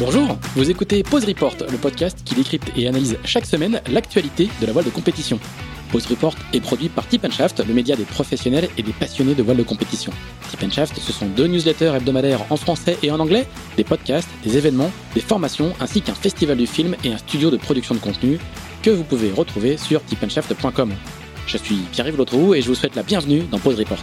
Bonjour, vous écoutez Pause Report, le podcast qui décrypte et analyse chaque semaine l'actualité de la voile de compétition. Pause Report est produit par Tip le média des professionnels et des passionnés de voile de compétition. Tip Shaft, ce sont deux newsletters hebdomadaires en français et en anglais, des podcasts, des événements, des formations, ainsi qu'un festival du film et un studio de production de contenu que vous pouvez retrouver sur tipandshaft.com. Je suis Pierre-Yves Lotrou et je vous souhaite la bienvenue dans Pause Report.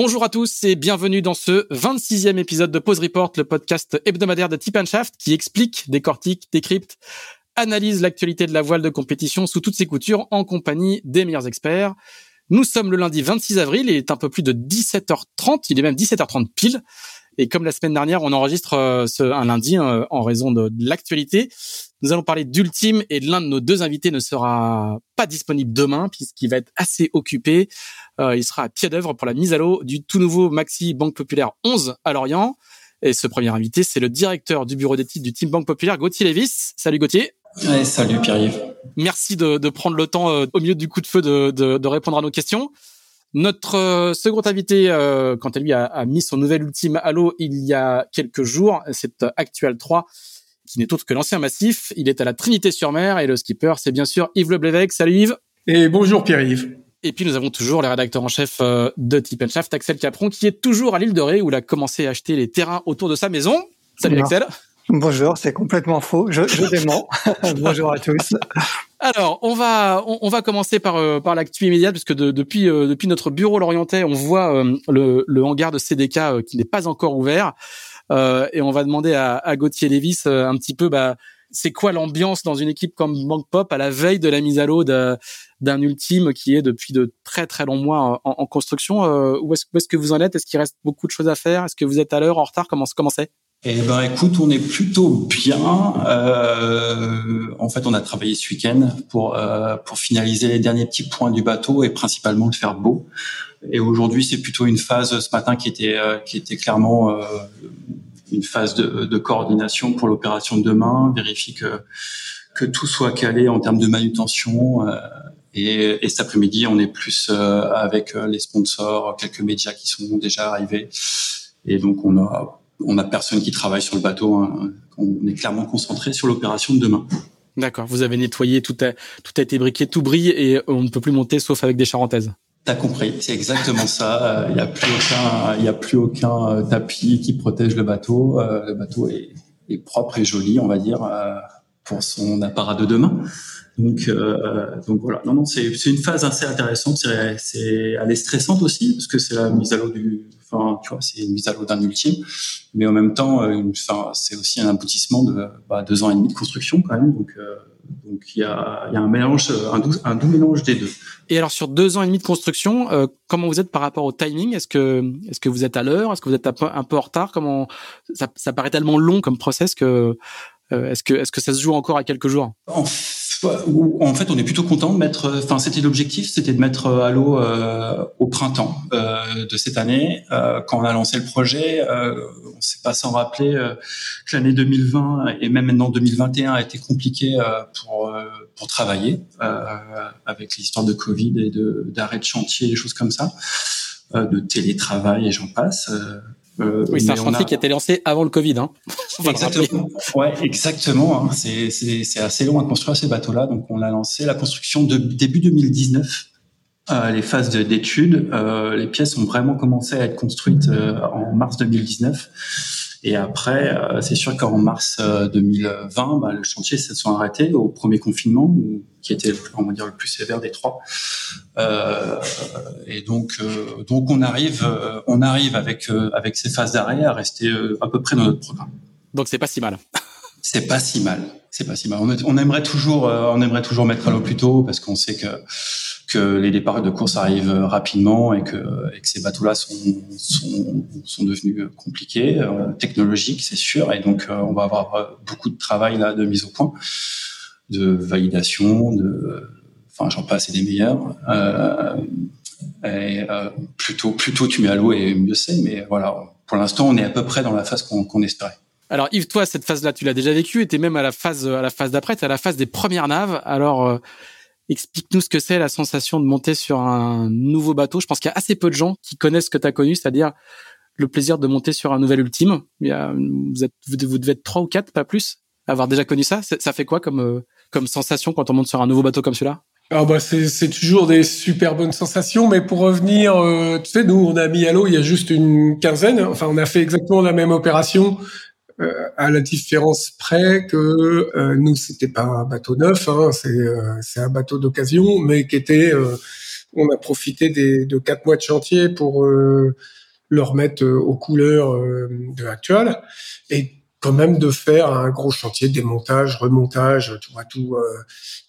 Bonjour à tous et bienvenue dans ce 26e épisode de Pause Report, le podcast hebdomadaire de Tip Shaft qui explique, décortique, décrypte, analyse l'actualité de la voile de compétition sous toutes ses coutures en compagnie des meilleurs experts. Nous sommes le lundi 26 avril, il est un peu plus de 17h30, il est même 17h30 pile. Et comme la semaine dernière, on enregistre euh, ce, un lundi euh, en raison de, de l'actualité. Nous allons parler d'Ultime et l'un de nos deux invités ne sera pas disponible demain puisqu'il va être assez occupé. Euh, il sera à pied d'œuvre pour la mise à l'eau du tout nouveau Maxi Banque Populaire 11 à Lorient. Et ce premier invité, c'est le directeur du bureau d'études du Team Banque Populaire, Gauthier Lévis. Salut Gauthier. Ouais, salut Pierre-Yves. Merci de, de, prendre le temps euh, au milieu du coup de feu de, de, de répondre à nos questions. Notre euh, second invité, euh, quand elle lui a, a, mis son nouvel ultime à l'eau il y a quelques jours, c'est Actual 3, qui n'est autre que l'ancien massif. Il est à la Trinité-sur-Mer et le skipper, c'est bien sûr Yves Leblévesque. Salut Yves. Et bonjour Pierre-Yves. Et puis nous avons toujours le rédacteur en chef euh, de Tip Shaft, Axel Capron, qui est toujours à l'île de Ré, où il a commencé à acheter les terrains autour de sa maison. Salut non. Axel. Bonjour, c'est complètement faux. Je, je dément. Bonjour à tous. Alors, on va on, va commencer par euh, par l'actu immédiate puisque de, depuis euh, depuis notre bureau lorientais, on voit euh, le, le hangar de CDK euh, qui n'est pas encore ouvert. Et on va demander à, à Gauthier Lévis un petit peu bah c'est quoi l'ambiance dans une équipe comme Bank Pop à la veille de la mise à l'eau d'un ultime qui est depuis de très très longs mois en, en construction Où est-ce est que vous en êtes? Est-ce qu'il reste beaucoup de choses à faire? Est-ce que vous êtes à l'heure, en retard? Comment comment c'est? Eh ben, écoute, on est plutôt bien. Euh, en fait, on a travaillé ce week-end pour euh, pour finaliser les derniers petits points du bateau et principalement le faire beau. Et aujourd'hui, c'est plutôt une phase ce matin qui était euh, qui était clairement euh, une phase de, de coordination pour l'opération de demain, vérifier que que tout soit calé en termes de manutention. Euh, et, et, cet après-midi, on est plus euh, avec les sponsors, quelques médias qui sont déjà arrivés. Et donc, on a on n'a personne qui travaille sur le bateau. Hein. On est clairement concentré sur l'opération de demain. D'accord. Vous avez nettoyé, tout a, tout a été briqué, tout brille et on ne peut plus monter sauf avec des charentaises. T'as compris, c'est exactement ça. Il n'y a plus aucun, il y a plus aucun euh, tapis qui protège le bateau. Euh, le bateau est, est propre et joli, on va dire, euh, pour son apparat de demain. Donc, euh, donc voilà. Non, non, c'est c'est une phase assez intéressante. C'est c'est elle est stressante aussi parce que c'est la mise à l'eau du. Enfin, tu vois, c'est une mise à l'eau d'un ultime, mais en même temps, une, enfin, c'est aussi un aboutissement de bah, deux ans et demi de construction quand même. Donc, euh, donc il y a il y a un mélange, un doux, un doux mélange des deux. Et alors sur deux ans et demi de construction, euh, comment vous êtes par rapport au timing? Est-ce que est-ce que vous êtes à l'heure? Est-ce que vous êtes un peu, un peu en retard? Comment ça, ça paraît tellement long comme process que euh, est-ce que est-ce que ça se joue encore à quelques jours? En en fait, on est plutôt content de mettre. Enfin, c'était l'objectif, c'était de mettre à l'eau euh, au printemps euh, de cette année. Euh, quand on a lancé le projet, euh, on s'est pas sans rappeler euh, que l'année 2020 et même maintenant 2021 a été compliquée pour pour travailler avec l'histoire de Covid et de d'arrêt de chantier, des choses comme ça, de télétravail et j'en passe. Euh, oui, c'est un chantier a... qui a été lancé avant le Covid. Hein. exactement. Ouais, exactement. Hein. C'est, c'est, c'est assez long à construire ces bateaux-là. Donc, on l'a lancé la construction de début 2019. Euh, les phases d'études, euh, les pièces ont vraiment commencé à être construites euh, en mars 2019. Et après, c'est sûr qu'en mars 2020, bah, le chantier se sont arrêtés au premier confinement, qui était on va dire le plus sévère des trois. et donc, donc on arrive, on arrive avec avec ces phases d'arrêt à rester à peu près dans notre programme. Donc c'est pas si mal. C'est pas si mal. C'est pas si mal. On, aimerait toujours, on aimerait toujours mettre à l'eau plus tôt parce qu'on sait que que les départs de course arrivent rapidement et que, ces bateaux-là sont, sont, sont, devenus compliqués, euh, technologiques, c'est sûr. Et donc, euh, on va avoir euh, beaucoup de travail là de mise au point, de validation, de, enfin, j'en passe et des meilleurs. Et plutôt, plutôt tu mets à l'eau et mieux c'est. Mais voilà, pour l'instant, on est à peu près dans la phase qu'on espérait. Alors Yves, toi, cette phase-là, tu l'as déjà vécue, et t'es même à la phase, phase d'après, t'es à la phase des premières naves. Alors, Explique-nous ce que c'est la sensation de monter sur un nouveau bateau. Je pense qu'il y a assez peu de gens qui connaissent ce que tu as connu, c'est-à-dire le plaisir de monter sur un nouvel ultime. Vous, devez être trois ou quatre, pas plus, avoir déjà connu ça. Ça fait quoi comme, euh, comme sensation quand on monte sur un nouveau bateau comme celui-là? Ah bah c'est toujours des super bonnes sensations, mais pour revenir, euh, tu sais, nous on a mis à l'eau il y a juste une quinzaine, enfin on a fait exactement la même opération, à la différence près que euh, nous c'était pas un bateau neuf, hein, c'est euh, un bateau d'occasion, mais qui était on a profité des, de quatre mois de chantier pour le remettre aux couleurs de l'actuel et quand même de faire un gros chantier démontage, remontage, tu vois tout.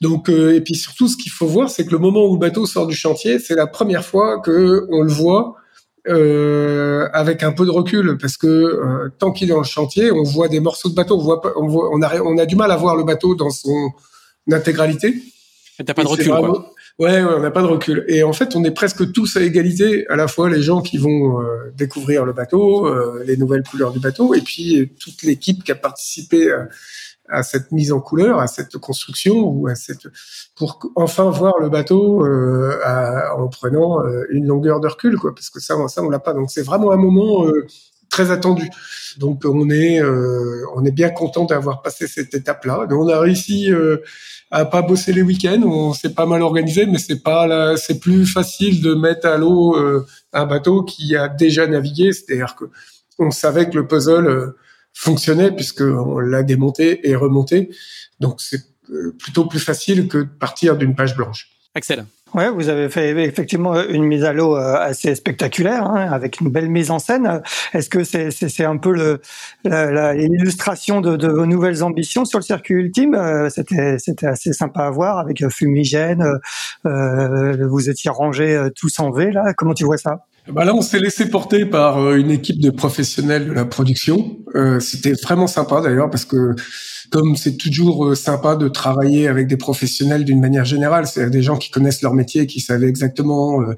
Donc et puis surtout ce qu'il faut voir, c'est que le moment où le bateau sort du chantier, c'est la première fois que on le voit euh, avec un peu de recul parce que euh, tant qu'il est dans le chantier, on voit des morceaux de bateau, on voit, on, voit, on, a, on a du mal à voir le bateau dans son intégralité. Et t'as pas de recul, quoi. Ouais, on n'a pas de recul. Et en fait, on est presque tous à égalité, à la fois les gens qui vont euh, découvrir le bateau, les nouvelles couleurs du bateau, et puis toute l'équipe qui a participé à cette mise en couleur, à cette construction ou à cette pour enfin voir le bateau euh, en prenant euh, une longueur de recul quoi parce que ça ça on l'a pas. Donc c'est vraiment un moment euh, très attendu. Donc on est euh, on est bien content d'avoir passé cette étape là on a réussi à pas bosser les week-ends. On s'est pas mal organisé mais c'est pas c'est plus facile de mettre à l'eau un bateau qui a déjà navigué. C'est-à-dire que on savait que le puzzle fonctionnait puisqu'on l'a démonté et remonté. Donc c'est euh, plutôt plus facile que de partir d'une page blanche. Axel. Ouais, vous avez fait effectivement une mise à l'eau euh, assez spectaculaire, hein, avec une belle mise en scène. Est-ce que c'est c'est un peu le l'illustration de, de vos nouvelles ambitions sur le circuit ultime? Euh, C'était c'était assez sympa à voir avec fumigène. Euh, vous étiez rangés tous en V là. Comment tu vois ça? Bah là, on s'est laissé porter par euh, une équipe de professionnels de la production. Euh, C'était vraiment sympa d'ailleurs parce que comme c'est toujours euh, sympa de travailler avec des professionnels d'une manière générale, c'est des gens qui connaissent leur métier, qui savent exactement euh,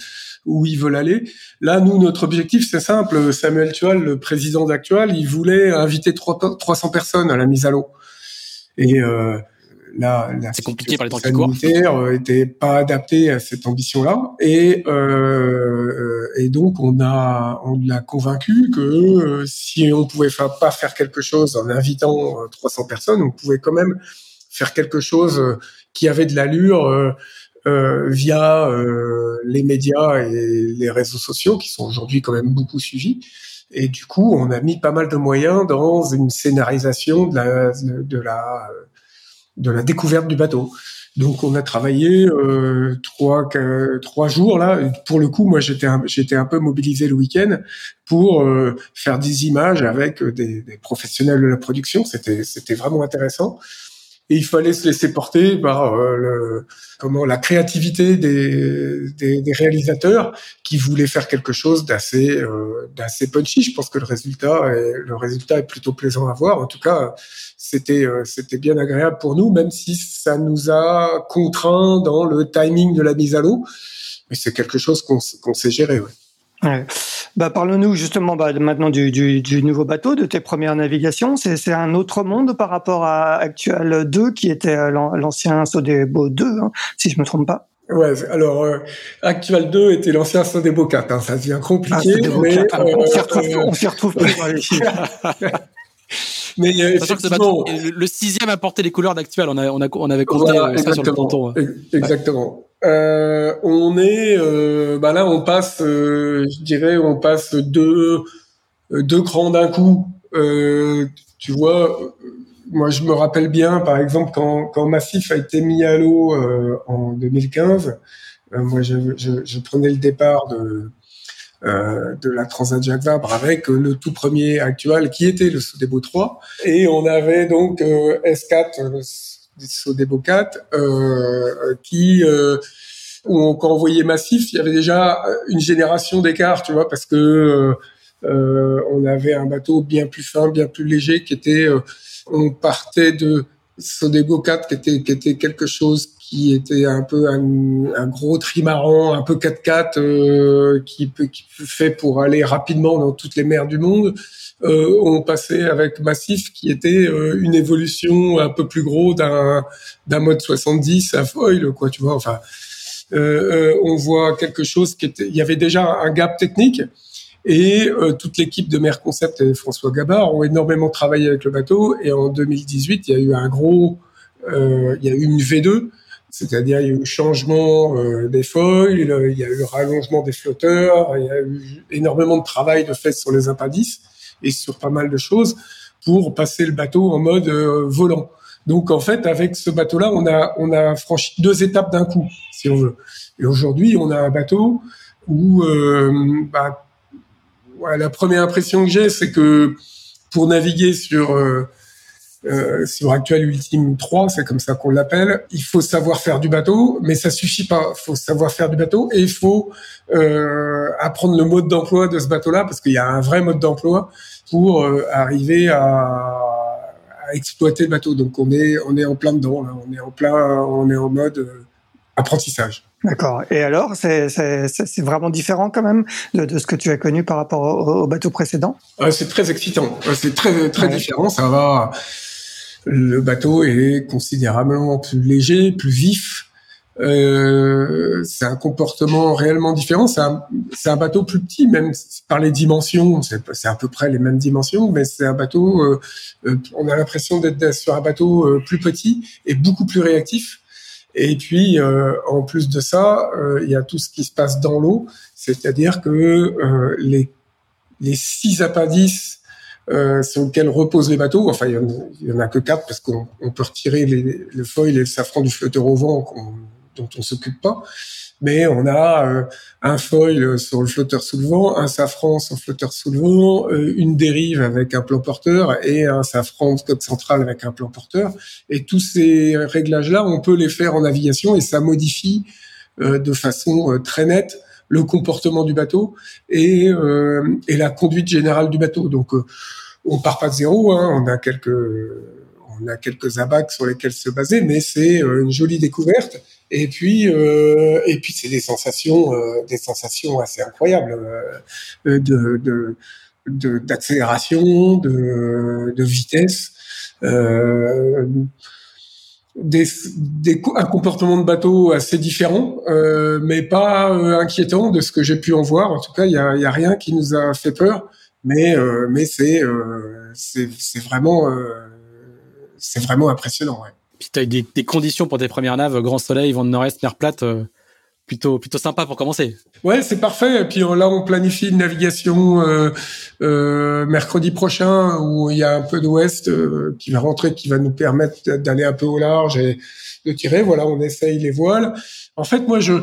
où ils veulent aller. Là, nous, notre objectif, c'est simple. Samuel Tual, le président d'Actual, il voulait inviter 300 personnes à la mise à l'eau. Et euh, la, c'est compliqué par les temps qui était pas adapté à cette ambition-là et euh, et donc on a on l'a convaincu que euh, si on pouvait pas faire quelque chose en invitant 300 euh, personnes, on pouvait quand même faire quelque chose euh, qui avait de l'allure euh, via les médias et les réseaux sociaux qui sont aujourd'hui quand même beaucoup suivis. Et du coup, on a mis pas mal de moyens dans une scénarisation de la, de la de la découverte du bateau. Donc on a travaillé euh, trois trois jours là. Pour le coup, moi j'étais j'étais un peu mobilisé le week-end pour euh, faire des images avec des, des, professionnels de la production. C'était c'était vraiment intéressant et il fallait se laisser porter par euh, le, comment la créativité des, des, des, réalisateurs qui voulaient faire quelque chose d'assez euh, d'assez punchy. Je pense que le résultat est, le résultat est plutôt plaisant à voir. En tout cas, c'était euh, c'était bien agréable pour nous, même si ça nous a contraint dans le timing de la mise à l'eau. Mais c'est quelque chose qu'on qu'on sait gérer. Ouais. Bah, Parle-nous justement bah, maintenant du, du, du, nouveau bateau, de tes premières navigations. C'est un autre monde par rapport à Actual 2, qui était euh, l'ancien Sodebo 2, hein, si je me trompe pas. Ouais, alors euh, Actual 2 était l'ancien Sodebo 4, hein, ça devient compliqué. Ah, mais, euh, on s'y retrouve, on s'y retrouve plus dans les mais euh, effectivement, le, sixième a porté les couleurs d'Actual. On, a, on, a, on avait compté voilà, ça sur le ponton. Exactement. Euh, on est, euh, bah là, on passe, euh, je dirais, on passe deux, deux crans d'un coup. Tu vois, moi je me rappelle bien, par exemple, quand, quand Massif a été mis à l'eau en 2015, moi je, je, prenais le départ de euh, de la Transat Jacques Vabre avec le tout premier actuel qui était le Sodebo 3 et on avait donc euh, S4 le Sodebo 4 euh, qui euh, on, quand on voyait Massif. Il y avait déjà une génération d'écart tu vois parce que euh, on avait un bateau bien plus fin bien plus léger qui était on partait de Sodebo 4 qui était qui était quelque chose qui était un peu un, un gros trimaran, un peu 4x4, euh, qui, peut, qui fait pour aller rapidement dans toutes les mers du monde. Euh, on passait avec Massif, qui était euh, une évolution un peu plus gros d'un d'un mode 70 à foil, quoi, tu vois. Enfin, euh, euh, on voit quelque chose qui était. Il y avait déjà un gap technique. Et toute l'équipe de Mer Concept et François Gabard ont énormément travaillé avec le bateau. Et en 2018, il y a eu un gros, il y a eu une V2 c'est-à-dire, il y a eu le changement euh, des foils, il y a eu le rallongement des flotteurs, il y a eu énormément de travail de fait sur les impadis et sur pas mal de choses pour passer le bateau en mode euh, volant. Donc, en fait, avec ce bateau-là, on a, on a franchi deux étapes d'un coup, si on veut. Et aujourd'hui, on a un bateau où, euh, bah, la première impression que j'ai, c'est que pour naviguer sur euh, sur Actuel Ultime 3, c'est comme ça qu'on l'appelle. Il faut savoir faire du bateau, mais ça suffit pas. Il faut savoir faire du bateau et il faut euh, apprendre le mode d'emploi de ce bateau-là, parce qu'il y a un vrai mode d'emploi pour euh, arriver à, exploiter le bateau. Donc on est on est en plein dedans. On est en plein, on est en mode euh, apprentissage. D'accord. Et alors, c'est vraiment différent quand même de, de, ce que tu as connu par rapport au, au bateau précédent? Euh, C'est très excitant. C'est très très ouais. différent. Ça va le bateau est considérablement plus léger, plus vif. Euh, c'est un comportement réellement différent. C'est un, un, bateau plus petit, même par les dimensions. C'est à peu près les mêmes dimensions, mais c'est un bateau. Euh, euh on a l'impression d'être sur un bateau euh, plus petit et beaucoup plus réactif. Et puis, euh, en plus de ça, il y a tout ce qui se passe dans l'eau, c'est-à-dire que les, les six appendices euh, sur lequel reposent les bateaux. Enfin, il y en, a que quatre parce qu'on peut retirer les, le foil et le safran du flotteur au vent dont on s'occupe pas. Mais on a euh, un foil sur le flotteur sous le vent, un safran sur le flotteur sous le vent, euh, une dérive avec un plan porteur et un safran de code central avec un plan porteur. Et tous ces réglages-là, on peut les faire en navigation et ça modifie euh, de façon très nette le comportement du bateau et, euh, et la conduite générale du bateau. Donc, euh, on part pas de zéro. Hein, on a quelques on a quelques abacs sur lesquels se baser, mais c'est euh, une jolie découverte. Et puis, euh, et puis c'est des sensations, euh, des sensations assez incroyables euh, de, de, d'accélération, de, de, vitesse. Euh, des, des, un comportement de bateau assez différent, euh, mais pas euh, inquiétant de ce que j'ai pu en voir. En tout cas, il y a, y a, rien qui nous a fait peur, mais euh, mais c'est euh, c'est vraiment euh, c'est vraiment impressionnant. Ouais. Puis tu as des, des, conditions pour tes premières naves, grand soleil, vent de nord-est, mer plate plutôt plutôt sympa pour commencer. Ouais, c'est parfait. Et puis là, on planifie une navigation euh, euh, mercredi prochain où il y a un peu d'ouest euh, qui va rentrer, qui va nous permettre d'aller un peu au large et de tirer. Voilà, on essaye les voiles. En fait, moi, je,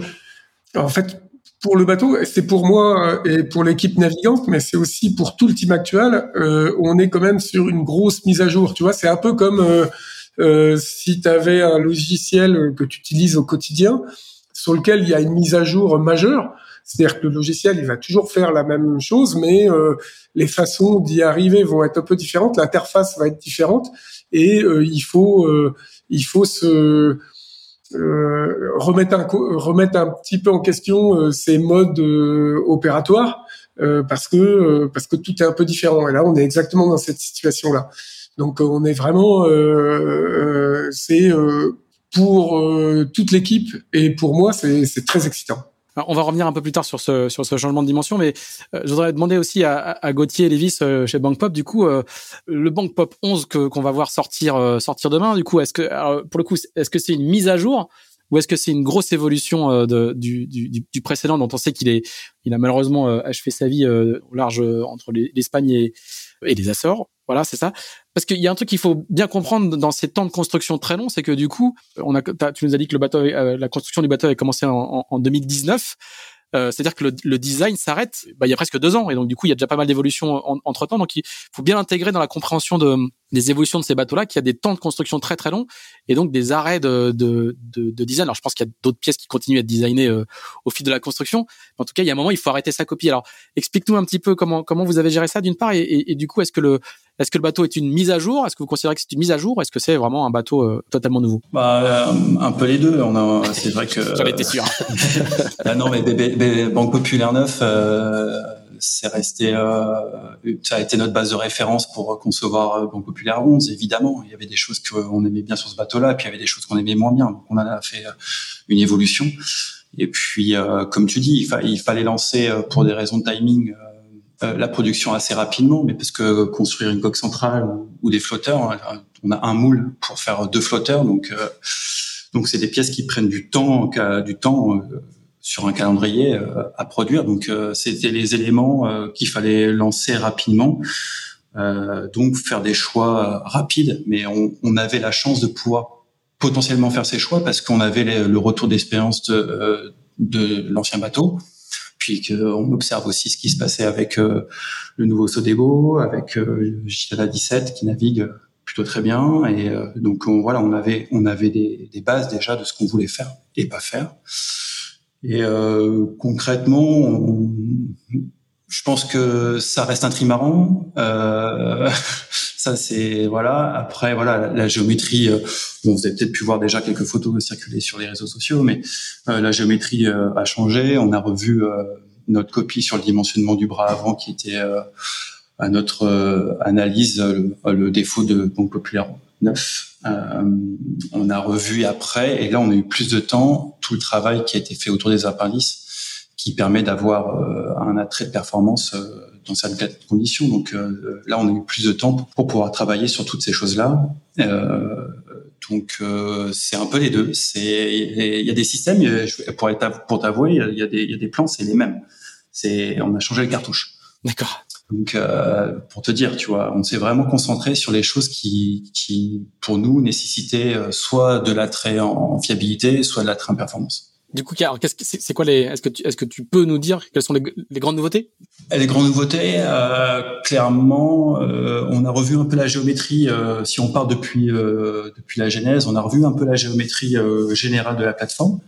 en fait, pour le bateau, c'est pour moi et pour l'équipe navigante, mais c'est aussi pour tout le team actuel. Euh, on est quand même sur une grosse mise à jour. Tu vois, c'est un peu comme euh, euh, si tu avais un logiciel que tu utilises au quotidien sur lequel il y a une mise à jour majeure. C'est-à-dire que le logiciel, il va toujours faire la même chose, mais euh, les façons d'y arriver vont être un peu différentes, l'interface va être différente, et euh, il faut euh, il faut se euh, remettre un remettre un petit peu en question euh, ces modes opératoires parce que parce que tout est un peu différent. Et là, on est exactement dans cette situation là. Donc, on est vraiment c'est pour euh, toute l'équipe et pour moi, c'est très excitant. On va revenir un peu plus tard sur ce, sur ce changement de dimension, mais euh, je voudrais demander aussi à, à Gauthier Lévis euh, chez Bank Pop, du coup, euh, le Bank Pop 11 que qu'on va voir sortir euh, sortir demain, du coup, est-ce que pour le coup, est-ce que c'est une mise à jour ou est-ce que c'est une grosse évolution euh, du, du, du, précédent dont on sait qu'il est il a malheureusement achevé sa vie au large entre l'Espagne et, et les Açores? Voilà, c'est ça. Parce qu'il y a un truc qu'il faut bien comprendre dans ces temps de construction très longs, c'est que du coup, on a, tu nous as dit que bateau, la construction du bateau avait commencé en, en 2019. Euh, c'est-à-dire que le, design s'arrête bah, il y a presque deux ans et donc du coup il y a déjà pas mal d'évolutions entre temps donc il faut bien intégrer dans la compréhension de, des évolutions de ces bateaux-là qu'il y a des temps de construction très très longs et donc des arrêts de, de, de, design. Alors je pense qu'il y a d'autres pièces qui continuent à être designées euh, au fil de la construction. Mais en tout cas, il y a un moment, il faut arrêter sa copie. Alors explique-nous un petit peu comment comment vous avez géré ça d'une part et, et, du coup est-ce que le est-ce que le bateau est une mise à jour? Est-ce que vous considérez que c'est une mise à jour? Ou est-ce que c'est vraiment un bateau euh, totalement nouveau? Bah, un peu les deux. On a, c'est vrai que. J'en étais sûr. ah non, mais Banque Populaire Neuf, euh, c'est resté, euh, ça a été notre base de référence pour concevoir euh, Banque Populaire 11. Évidemment, il y avait des choses qu'on aimait bien sur ce bateau-là, puis il y avait des choses qu'on aimait moins bien. Donc on a fait euh, une évolution. Et puis, comme tu dis, il, fallait lancer pour des raisons de timing la production assez rapidement, mais parce que construire une coque centrale ou, des flotteurs, on a un moule pour faire deux flotteurs, donc donc c'est des pièces qui prennent du temps, du temps sur un calendrier euh, à produire. Donc euh, c'était les éléments euh, qu'il fallait lancer rapidement. donc faire des choix rapides, mais on, avait la chance de pouvoir potentiellement faire ces choix parce qu'on avait le retour d'expérience de, l'ancien bateau, puis qu'on observe aussi ce qui se passait avec le nouveau Sodebo, avec euh, 17 qui navigue plutôt très bien, et donc on, voilà, on avait on avait des bases déjà de ce qu'on voulait faire et pas faire. Et euh, concrètement, je pense que ça reste un trimaran. Euh, ça c'est voilà. Après voilà, la, géométrie. Euh, vous avez peut-être pu voir déjà quelques photos circuler sur les réseaux sociaux, mais euh, la géométrie a changé. On a revu notre copie sur le dimensionnement du bras avant, qui était à notre analyse le, le, défaut de Banque Populaire 9. Euh, on a revu après, et là on a eu plus de temps tout le travail qui a été fait autour des appendices, qui permet d'avoir euh, un attrait de performance euh, dans certaines conditions. Donc là, on a eu plus de temps pour, pouvoir travailler sur toutes ces choses-là. donc c'est un peu les deux. C'est il y a des systèmes pour pour t'avouer, il y a des y a des plans, c'est les mêmes. C'est on a changé les cartouches. D'accord. Donc, euh, pour te dire, tu vois, on s'est vraiment concentré sur les choses qui, qui pour nous, nécessitaient euh, soit de l'attrait en, fiabilité, soit de l'attrait en performance. Du coup, qu'est-ce que c'est quoi les Est-ce que tu est-ce que tu peux nous dire quelles sont les, les grandes nouveautés? Les grandes nouveautés, euh, clairement, euh, on a revu un peu la géométrie. Euh, si on part depuis euh, depuis la genèse, on a revu un peu la géométrie générale de la plateforme.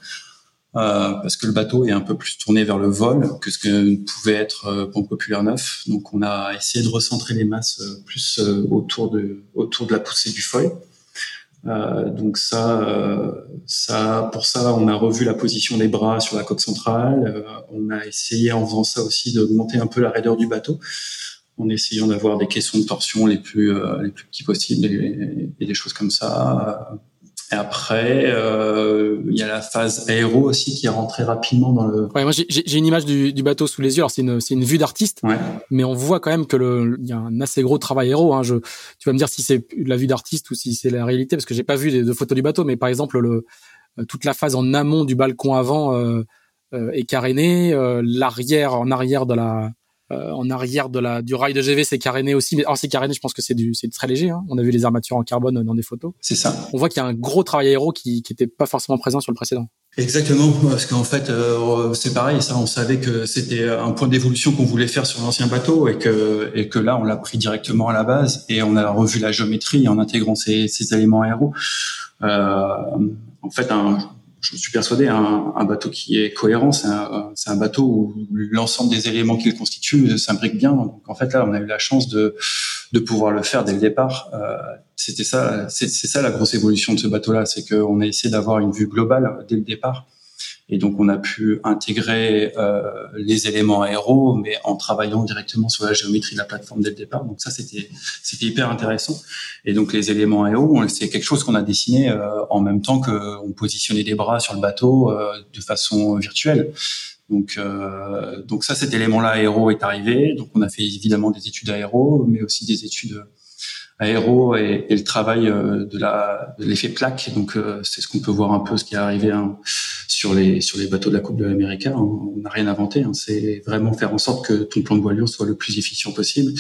Euh, parce que le bateau est un peu plus tourné vers le vol que ce que pouvait être euh, Pompe Populaire 9. Donc on a essayé de recentrer les masses euh, plus euh, autour de autour de la poussée du foil. donc ça, ça, pour ça, on a revu la position des bras sur la coque centrale. on a essayé en faisant ça aussi d'augmenter un peu la raideur du bateau, en essayant d'avoir des caissons de torsion les plus les plus petits possibles et des choses comme ça. Et après, euh, il y a la phase aéro aussi qui est rentrée rapidement dans le. Ouais, moi j'ai une image du, du, bateau sous les yeux. Alors c'est une, une vue d'artiste, ouais. mais on voit quand même que le, il y a un assez gros travail aéro. Hein. Je, tu vas me dire si c'est la vue d'artiste ou si c'est la réalité, parce que j'ai pas vu de, photos du bateau, mais par exemple le euh, toute la phase en amont du balcon avant euh, euh est carénée, euh, l'arrière en arrière de la euh, en arrière de la du rail de GV, c'est caréné aussi. Mais alors c'est caréné, je pense que c'est du c'est très léger. Hein. On a vu les armatures en carbone dans des photos. C'est ça. On voit qu'il y a un gros travail aéro qui qui était pas forcément présent sur le précédent. Exactement, parce qu'en fait, euh, c'est pareil. Ça, on savait que c'était un point d'évolution qu'on voulait faire sur l'ancien bateau et que et que là, on l'a pris directement à la base et on a revu la géométrie en intégrant ces, ces éléments aéro. Euh, en fait, un, je suis persuadé, un, un, bateau qui est cohérent, c'est un, un, bateau où l'ensemble des éléments qu'il constitue s'imbriquent bien. Donc en fait là, on a eu la chance de, de pouvoir le faire dès le départ. Euh, C'était ça, c'est ça la grosse évolution de ce bateau-là, c'est qu'on a essayé d'avoir une vue globale dès le départ et donc, on a pu intégrer euh, les éléments aéros, mais en travaillant directement sur la géométrie de la plateforme dès le départ. Donc ça, c'était c'était hyper intéressant. Et donc, les éléments aéros, c'est quelque chose qu'on a dessiné euh, en même temps qu'on positionnait des bras sur le bateau euh, de façon virtuelle. Donc, euh, donc ça, cet élément-là aéro est arrivé. Donc, on a fait évidemment des études aéro, mais aussi des études aéro et, et le travail euh, de la de l'effet plaque. Donc, euh, c'est ce qu'on peut voir un peu ce qui est arrivé. Hein sur les sur les bateaux de la Coupe de l'Amérique, on n'a rien inventé. Hein. C'est vraiment faire en sorte que ton plan de voilure soit le plus efficient possible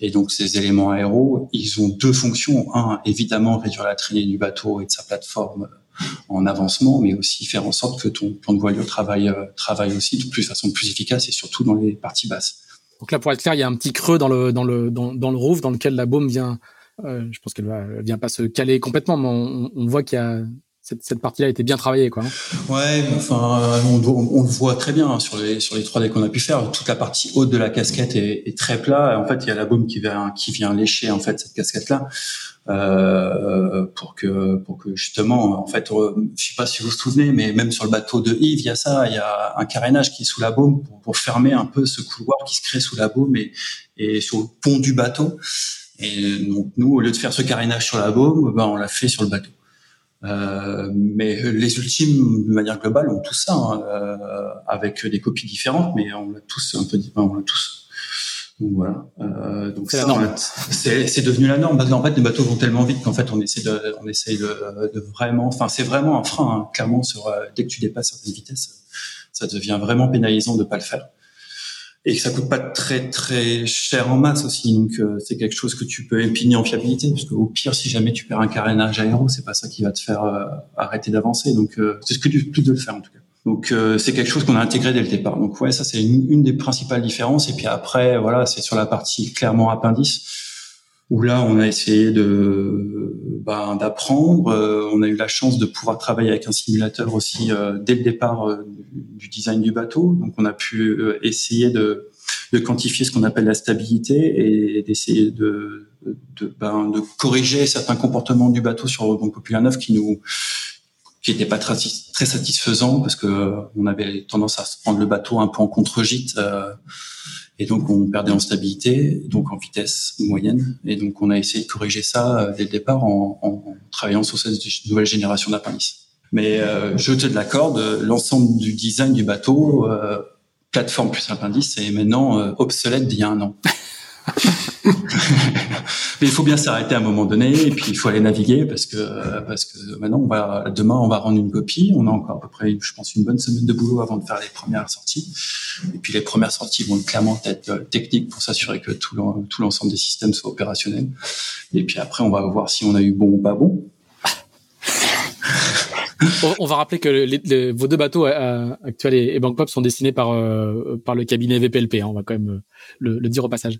Et donc ces éléments aéros, ils ont deux fonctions. Un, évidemment, réduire la traînée du bateau et de sa plateforme en avancement, mais aussi faire en sorte que ton plan de voilure travaille, travaille aussi de plus façon plus efficace et surtout dans les parties basses. Donc là, pour être clair, il y a un petit creux dans le dans le dans, dans le roof dans lequel la baume vient. Euh, je pense qu'elle va vient pas se caler complètement, mais on, on voit qu'il y a cette, cette partie-là a été bien travaillée, quoi. Ouais, enfin, on, on, le voit très bien hein, sur les sur les 3D qu'on a pu faire. Toute la partie haute de la casquette est, est très plat. En fait, il y a la baume qui vient qui vient lécher en fait cette casquette-là. Euh, pour que pour que justement en fait euh, je sais pas si vous vous souvenez mais même sur le bateau de Yves il y a ça il y a un carénage qui est sous la baume pour, pour fermer un peu ce couloir qui se crée sous la baume et, et sur le pont du bateau et donc nous au lieu de faire ce carénage sur la baume ben on l'a fait sur le bateau euh, mais les ultimes de manière globale ont tout ça hein, euh, avec des copies différentes mais on l'a tous un peu on l'a tous donc voilà. Euh, donc c'est C'est devenu la norme. Qu'en fait, les bateaux vont tellement vite qu'en fait, on essaie de, on essaie de, de vraiment. Enfin, c'est vraiment un frein. Hein, clairement, sur euh, dès que tu dépasses certaines vitesses, ça devient vraiment pénalisant de pas le faire. Et que ça coûte pas très très cher en masse aussi. Donc euh, c'est quelque chose que tu peux épiner en fiabilité. Parce qu'au pire, si jamais tu perds un carénage aéro, c'est pas ça qui va te faire euh, arrêter d'avancer. Donc c'est ce que tu plus de le faire en tout cas. Donc euh, c'est quelque chose qu'on a intégré dès le départ. Donc ouais, ça c'est une, des principales différences. Et puis après, voilà, c'est sur la partie clairement appendice où là on a essayé de ben, d'apprendre. Euh, on a eu la chance de pouvoir travailler avec un simulateur aussi euh, dès le départ du design du bateau. Donc on a pu essayer de, de quantifier ce qu'on appelle la stabilité et d'essayer de de, ben, de corriger certains comportements du bateau sur le Populaire 9 qui nous qui n'était pas très, satisfaisant parce que euh, on avait tendance à se prendre le bateau un peu en contre-gîte euh, et donc on perdait en stabilité, donc en vitesse moyenne. Et donc on a essayé de corriger ça euh, dès le départ en, en travaillant sur cette nouvelle génération d'appendices. Mais euh, je te l'accorde, l'ensemble du design du bateau, euh, plateforme plus appendice, est maintenant obsolète d'il y a un an. Mais il faut bien s'arrêter à un moment donné et puis il faut aller naviguer parce que parce que maintenant on va demain on va rendre une copie. On a encore à peu près je pense une bonne semaine de boulot avant de faire les premières sorties. Et puis les premières sorties vont clairement être euh, techniques pour s'assurer que tout l'ensemble des systèmes soit opérationnel. Et puis après on va voir si on a eu bon ou pas bon. on va rappeler que vos deux bateaux euh, actuels et, et Pop sont dessinés par euh, par le cabinet VPLP. Hein, on va quand même le, le dire au passage.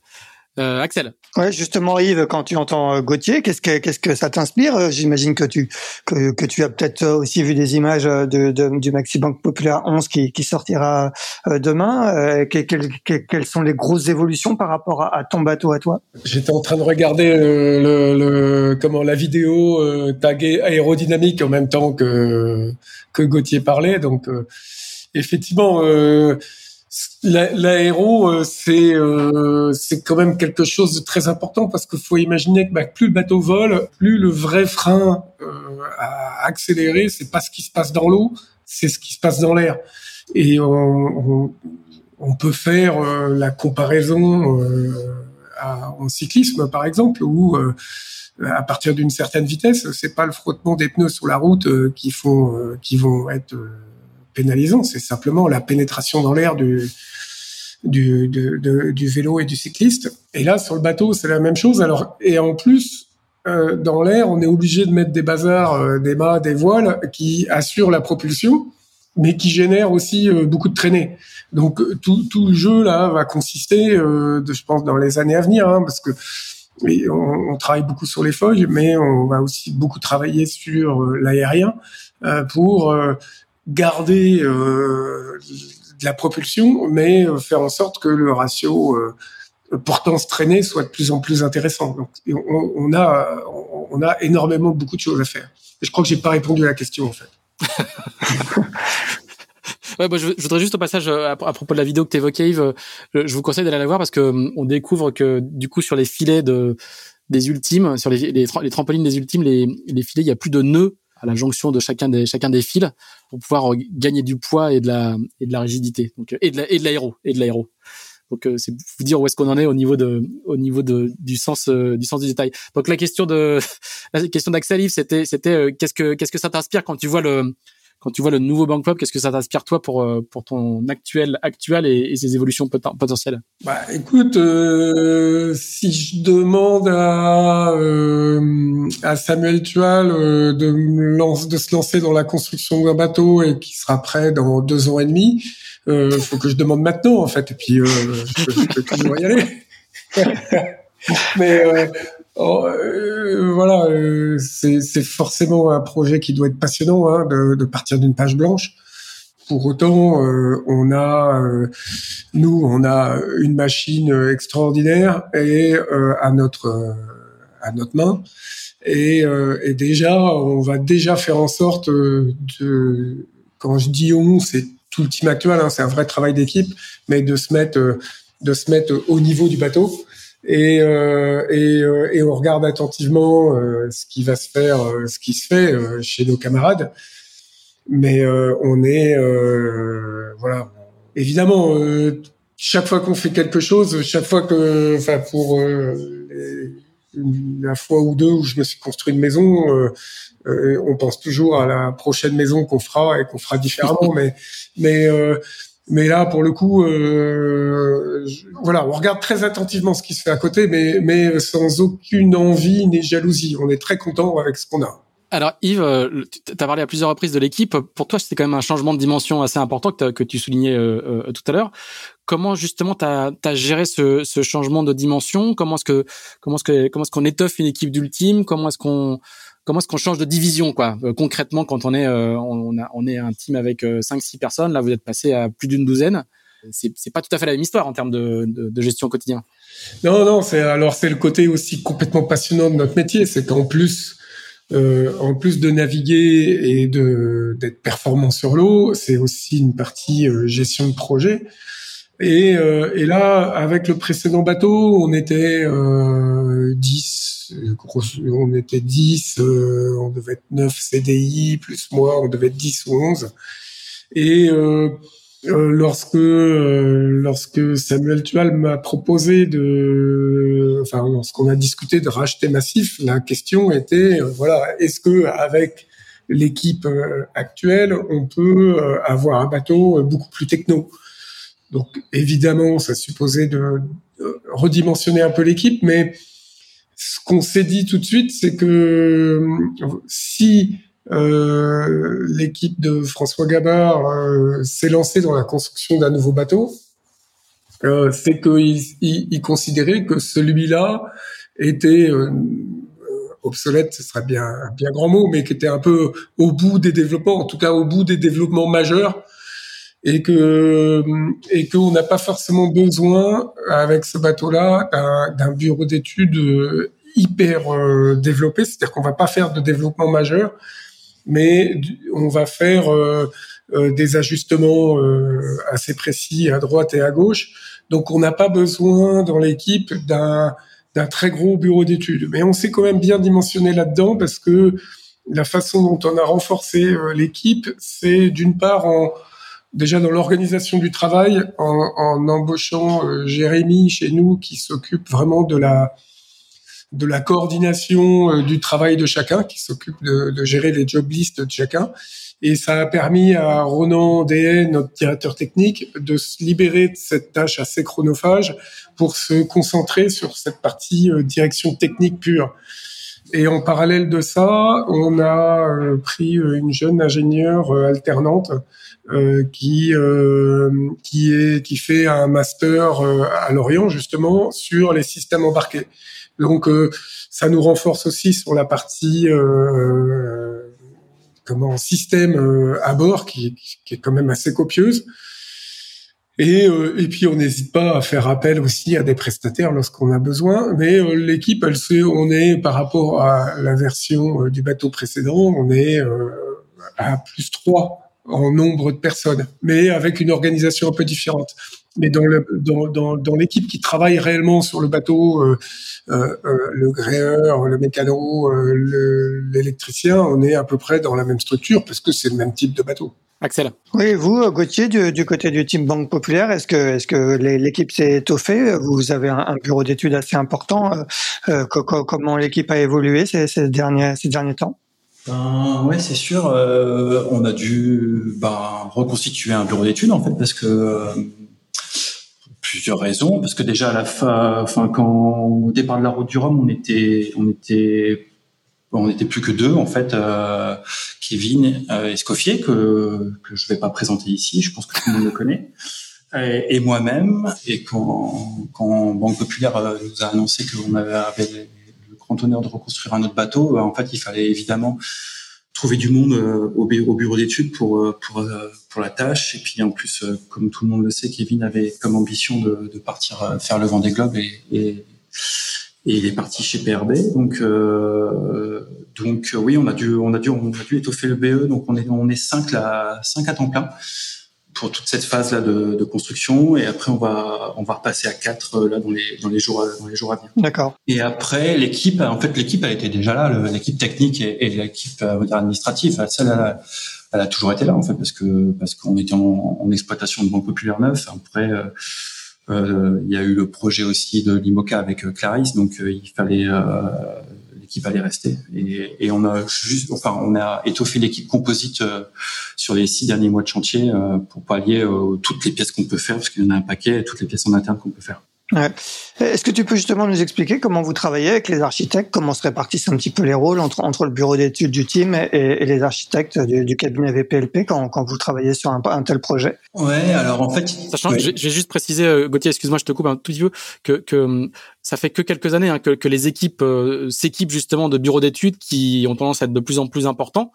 Euh, Axel. Ouais, justement, Yves, quand tu entends euh, Gauthier, qu'est-ce que qu'est-ce que ça t'inspire? Euh, J'imagine que tu que, que tu as peut-être aussi vu des images de, de du Maxi Bank Populaire 11 qui, qui sortira demain. quelles sont les grosses évolutions par rapport à, ton bateau à toi? J'étais en train de regarder le, le, comment la vidéo taguée aérodynamique en même temps que que Gauthier parlait, donc effectivement. Euh, L'aéro, euh, c'est euh, c'est quand même quelque chose de très important parce qu'il faut imaginer que bah, plus le bateau vole, plus le vrai frein euh, à accélérer, c'est pas ce qui se passe dans l'eau, c'est ce qui se passe dans l'air. Et on, on, peut faire euh, la comparaison à, en cyclisme, par exemple, où à partir d'une certaine vitesse, c'est pas le frottement des pneus sur la route qui font qui vont être pénalisant, c'est simplement la pénétration dans l'air du, vélo et du cycliste. Et là, sur le bateau, c'est la même chose. Alors, et en plus, euh, dans l'air, on est obligé de mettre des bazars, euh, des mâts, des voiles qui assurent la propulsion, mais qui génèrent aussi euh, beaucoup de traînées. Donc tout, le jeu là va consister, je pense, dans les années à venir, hein, parce que on, on, travaille beaucoup sur les feuilles, mais on va aussi beaucoup travailler sur l'aérien pour garder euh, de la propulsion, mais euh, faire en sorte que le ratio euh, portance traînée soit de plus en plus intéressant. Donc, on, on, a, on a énormément beaucoup de choses à faire. Je crois que j'ai pas répondu à la question en fait. Ouais, bah, je, voudrais juste au passage à, propos de la vidéo que tu évoquais, Yves, je, vous conseille d'aller la voir parce que on découvre que du coup sur les filets de des ultimes, sur les, les, les trampolines des ultimes, les, les filets, il y a plus de nœuds à la jonction de chacun des chacun des fils pour pouvoir euh, gagner du poids et de la et de la rigidité. Donc euh, et de et de l'aéro et de l'aéro. Donc euh, c'est vous dire où est-ce qu'on en est au niveau de au niveau de du sens du sens du détail donc la question de la question d'Axel c'était c'était qu'est-ce que qu'est-ce que ça t'inspire quand tu vois le quand tu vois le nouveau Bank Club, qu'est-ce que ça t'inspire toi pour euh, pour ton actuel actuel et, ses évolutions potentielles? Bah écoute, euh, si je demande à euh, à Samuel Tual euh, de lance, de se lancer dans la construction d'un bateau et qui sera prêt dans deux ans et demi, il faut que je demande maintenant en fait et puis je, peux toujours y aller. Mais Oh, euh, voilà, euh, c'est forcément un projet qui doit être passionnant hein, de, de, partir d'une page blanche. Pour autant, euh, on a, euh, nous, on a une machine extraordinaire et à notre à notre main. Et, et, déjà, on va déjà faire en sorte de, quand je dis on, c'est tout le team actuel, hein, c'est un vrai travail d'équipe, mais de se mettre de se mettre au niveau du bateau et, euh, et, euh, et, on regarde attentivement euh, ce qui va se faire, euh, ce qui se fait chez nos camarades. Mais on est, voilà, évidemment, chaque fois qu'on fait quelque chose, chaque fois que, enfin, pour la fois ou deux où je me suis construit une maison, on pense toujours à la prochaine maison qu'on fera et qu'on fera différemment. mais mais mais là, pour le coup, euh, voilà, on regarde très attentivement ce qui se fait à côté, mais, mais sans aucune envie ni jalousie. On est très content avec ce qu'on a. Alors Yves, euh, tu as parlé à plusieurs reprises de l'équipe. Pour toi, c'était quand même un changement de dimension assez important que, que tu soulignais euh, euh, tout à l'heure. Comment justement tu as, géré ce, ce, changement de dimension? Comment est-ce que comment est-ce que comment est-ce qu'on étoffe une équipe d'ultime? Comment est-ce qu'on comment est-ce qu'on change de division quoi euh, concrètement quand on est euh, on, a, on est un team avec 5 euh, six personnes là vous êtes passé à plus d'une douzaine. C'est c'est pas tout à fait la même histoire en termes de, de, gestion quotidien non non c'est alors c'est le côté aussi complètement passionnant de notre métier c'est qu'en plus en plus de naviguer et de d'être performant sur l'eau c'est aussi une partie gestion de projet. Et, et là avec le précédent bateau on était euh, 10 on était 10, euh, on devait être 9 CDI, plus moi, on devait être 10 ou 11. Et euh, euh, lorsque lorsque Samuel Tual m'a proposé de, enfin lorsqu'on a discuté de racheter Massif, la question était voilà est-ce que avec l'équipe actuelle on peut avoir un bateau beaucoup plus techno? Donc évidemment ça supposait de redimensionner un peu l'équipe, mais ce qu'on s'est dit tout de suite, c'est que euh, si euh, l'équipe de François Gabard euh, s'est lancée dans la construction d'un nouveau bateau, euh, c'est qu'il il, il, considérait que celui-là était obsolète, ce serait bien un bien grand mot, mais qui était un peu au bout des développements, en tout cas au bout des développements majeurs et que et qu'on n'a pas forcément besoin avec ce bateau-là d'un bureau d'études euh, hyper euh, développé, c'est-à-dire qu'on va pas faire de développement majeur, mais on va faire euh, des ajustements assez précis à droite et à gauche. Donc on n'a pas besoin dans l'équipe d'un d'un très gros bureau d'études, mais on s'est quand même bien dimensionné là-dedans parce que la façon dont on a renforcé l'équipe, c'est d'une part en déjà dans l'organisation du travail en, en embauchant euh, Jérémy chez nous qui s'occupe vraiment de la de la coordination euh, du travail de chacun, qui s'occupe de, de, gérer les job lists de chacun. Et ça a permis à Ronan Deshaies, notre directeur technique, de se libérer de cette tâche assez chronophage pour se concentrer sur cette partie euh, direction technique pure. Et en parallèle de ça, on a pris une jeune ingénieure alternante euh, qui euh, qui est qui fait un master euh, à Lorient justement sur les systèmes embarqués. Donc ça nous renforce aussi sur la partie comment système à bord qui, qui, est quand même assez copieuse. Et, et puis on n'hésite pas à faire appel aussi à des prestataires lorsqu'on a besoin. Mais l'équipe, elle sait, on est par rapport à la version du bateau précédent, on est à plus 3 en nombre de personnes, mais avec une organisation un peu différente. Mais dans le dans, dans, dans l'équipe qui travaille réellement sur le bateau, euh, euh, euh le gréeur, le mécano, euh, l'électricien, on est à peu près dans la même structure parce que c'est le même type de bateau. Axel. Oui, vous, Gauthier, du, du côté du team Banque Populaire, est-ce que, est-ce que l'équipe s'est étoffée? Vous avez un, un bureau d'études assez important. Euh, comment l'équipe a évolué ces, ces, derniers, ces derniers temps? Ben ouais, c'est sûr. Euh, on a dû ben, reconstituer un bureau d'études en fait parce que euh, plusieurs raisons. Parce que déjà à la fin, quand au départ de la route du Rhum, on était, on était, on était plus que deux en fait. Euh, Kevin euh, Escoffier que que je vais pas présenter ici. Je pense que tout le monde le connaît. Et, et moi-même. Et quand quand Banque Populaire euh, nous a annoncé qu'on avait, avait grand honneur de reconstruire un autre bateau, euh, en fait, il fallait évidemment trouver du monde euh, au, bureau d'études pour euh, pour la tâche. Et puis en plus, comme tout le monde le sait, Kevin avait comme ambition de, partir faire le Vendée Globe et, et il est parti chez PRB. Donc, donc oui, on a dû, on a dû, on a dû étoffer le BE. Donc on est, on est cinq là, cinq à temps plein pour toute cette phase là de, de, construction et après on va on va repasser à quatre euh, là dans les dans les jours dans les jours à venir. D'accord. Et après l'équipe en fait l'équipe elle était déjà là l'équipe technique et, et l'équipe euh, administrative celle elle, elle, a toujours été là en fait parce que parce qu'on était en, en, exploitation de Banque Populaire neuf après euh, euh, il y a eu le projet aussi de l'IMOCA avec Clarisse donc il fallait l'équipe allait rester. Et, on a juste, enfin, on a étoffé l'équipe composite euh, sur les six derniers mois de chantier euh, pour pallier euh, toutes les pièces qu'on peut faire, parce qu'il y en a un paquet, toutes les pièces en interne qu'on peut faire. Ouais. Est-ce que tu peux justement nous expliquer comment vous travaillez avec les architectes, comment se répartissent un petit peu les rôles entre, entre le bureau d'études du team et, et, les architectes du, du, cabinet VPLP quand, quand vous travaillez sur un, un, tel projet? Ouais, alors en fait... Sachant, je, vais juste préciser, Gauthier, excuse-moi, je te coupe un tout petit peu, que, que hum, ça fait que quelques années hein, que, que, les équipes euh, s'équipent justement de bureaux d'études qui ont tendance à être de plus en plus importants.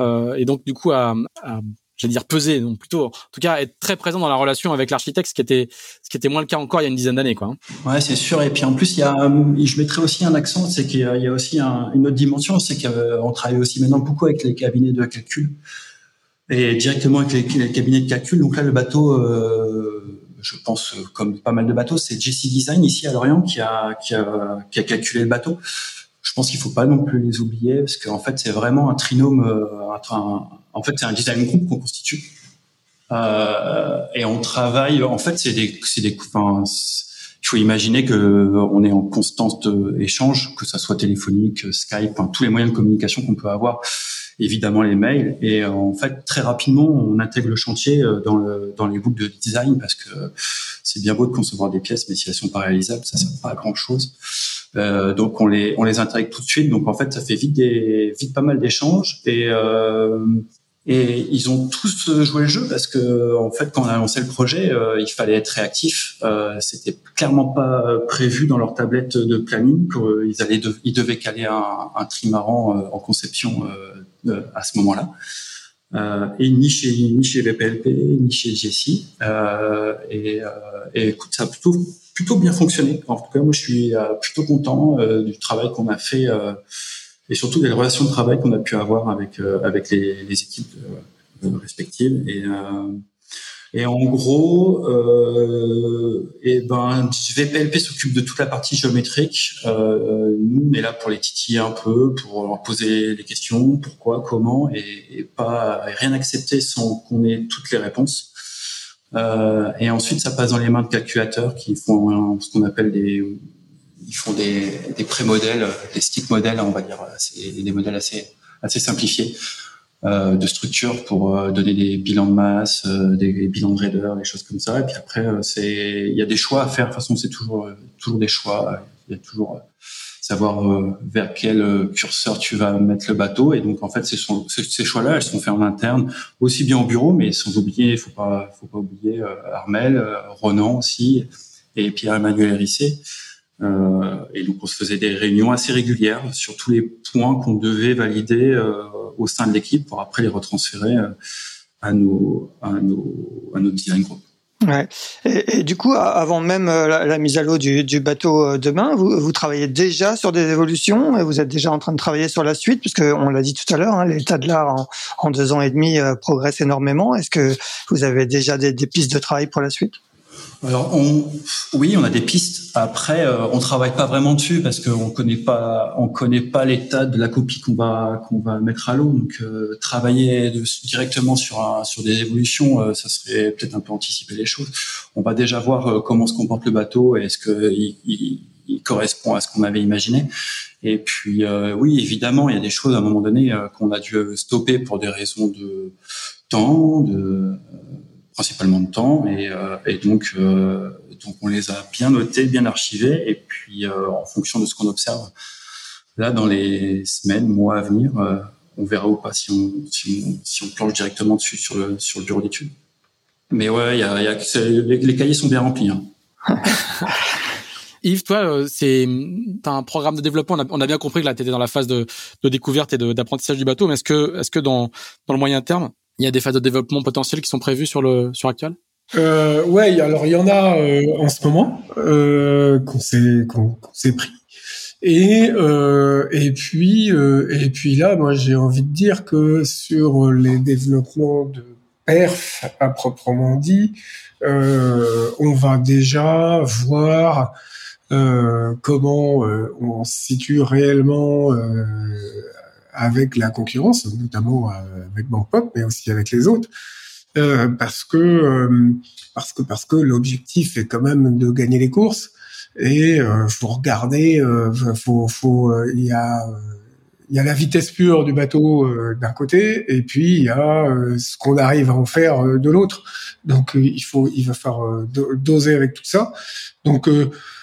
Euh, et donc, du coup, à, à j'allais dire peser, donc plutôt, en tout cas, être très présent dans la relation avec l'architecte, ce qui était, ce qui était moins le cas encore il y a une dizaine d'années, quoi. Hein. Ouais, c'est sûr. Et puis en plus, il y a, je mettrais aussi un accent, c'est qu'il y a aussi un, une autre dimension, c'est qu'on travaille aussi maintenant beaucoup avec les cabinets de calcul et directement avec les, cabinets de calcul. Donc là, le bateau, euh, je pense, comme pas mal de bateaux, c'est JC Design ici à Lorient qui a, qui a, qui a calculé le bateau je pense qu'il faut pas non plus les oublier parce qu'en fait c'est vraiment un trinôme euh, un, en fait, c'est un design group qu'on constitue. Euh, et on travaille. En fait, c'est des, c'est des. Enfin, il faut imaginer que on est en constant échange, que ça soit téléphonique, Skype, tous les moyens de communication qu'on peut avoir, évidemment les mails. Et en fait, très rapidement, on intègre le chantier euh, dans, le, dans les boucles de design parce que c'est bien beau de concevoir des pièces, mais si elles sont pas réalisables, ça sert pas à grand chose. Euh, donc on les on les intègre tout de suite. Donc en fait, ça fait vite des vite pas mal d'échanges et euh, et ils ont tous joué le jeu parce que en fait, quand on a lancé le projet, euh, il fallait être réactif. Euh, C'était clairement pas prévu dans leur tablette de planning qu'ils allaient, ils devaient caler un, trimaran euh, en conception euh, à ce moment-là. Euh, et ni chez ni chez VPLP ni chez Jessie. Euh, et, écoute, ça a plutôt bien fonctionné. En tout cas, moi, je suis plutôt content du travail qu'on a fait et surtout des relations de travail qu'on a pu avoir avec euh, avec les, les équipes euh, respectives et euh, et en gros, euh, et ben, VPLP s'occupe de toute la partie géométrique. Euh, nous, on est là pour les titiller un peu, pour leur poser des questions, pourquoi, comment, et, et pas rien accepter sans qu'on ait toutes les réponses. Euh, et ensuite, ça passe dans les mains de calculateurs qui font ce qu'on appelle des ils font des, des pré-modèles, des stick modèles, on va dire, des modèles assez assez simplifiés euh, de structure pour euh, donner des bilans de masse, euh, des bilans de raideur, des choses comme ça. Et puis après, euh, c'est il y a des choix à faire. De toute façon, c'est toujours toujours des choix. Il y a toujours savoir vers quel curseur tu vas mettre le bateau. Et donc en fait, ces, ces choix-là, elles sont faits en interne, aussi bien au bureau, mais sans oublier, faut pas faut pas oublier Armel, Ronan aussi, et Pierre-Emmanuel Hérissé. Euh, et donc on se faisait des réunions assez régulières sur tous les points qu'on devait valider euh, au sein de l'équipe pour après les retransférer euh, à nos à nos à design group. Ouais. Et, du coup, avant même la, mise à l'eau du, bateau demain, vous, travaillez déjà sur des évolutions et vous êtes déjà en train de travailler sur la suite, puisque on l'a dit tout à l'heure, hein, l'état de l'art en, deux ans et demi progresse énormément. Est-ce que vous avez déjà des pistes de travail pour la suite? Alors, on, oui, on a des pistes. Après, euh, on travaille pas vraiment dessus parce qu'on connaît pas, on connaît pas l'état de la copie qu'on va qu'on va mettre à l'eau. Donc, euh, travailler directement sur un, sur des évolutions, euh, ça serait peut-être un peu anticiper les choses. On va déjà voir euh, comment se comporte le bateau. Est-ce que il, il correspond à ce qu'on avait imaginé. Et puis oui, évidemment, il y a des choses à un moment donné qu'on a dû stopper pour des raisons de temps, de principalement de temps, et, et donc donc on les a bien notés, bien archivés, et puis en fonction de ce qu'on observe là dans les semaines, mois à venir on verra ou pas si on, planche directement dessus sur le, sur le bureau d'études. Mais ouais, les, cahiers sont bien remplis. Hein. Yves, toi, euh, c'est as un programme de développement. On a, bien compris que là, tu étais dans la phase de, découverte et d'apprentissage du bateau. Mais est-ce que, dans le moyen terme, il y a des phases de développement potentielles qui sont prévues sur le sur actuel euh, Ouais, alors il y en a euh, en ce moment euh, qu'on s'est qu'on s'est pris. Et euh, et puis euh, et puis là, moi j'ai envie de dire que sur les développements de perf à proprement dit, euh, on va déjà voir comment on se situe réellement avec la concurrence, notamment avec Bankpop, mais aussi avec les autres. parce que parce que parce que l'objectif est quand même de gagner les courses et euh, faut regarder, euh, faut, faut, euh, il y a, il y a la vitesse pure du bateau euh, d'un côté, et puis il y a ce qu'on arrive à en faire de l'autre. Donc il faut, il va falloir doser avec tout ça. Donc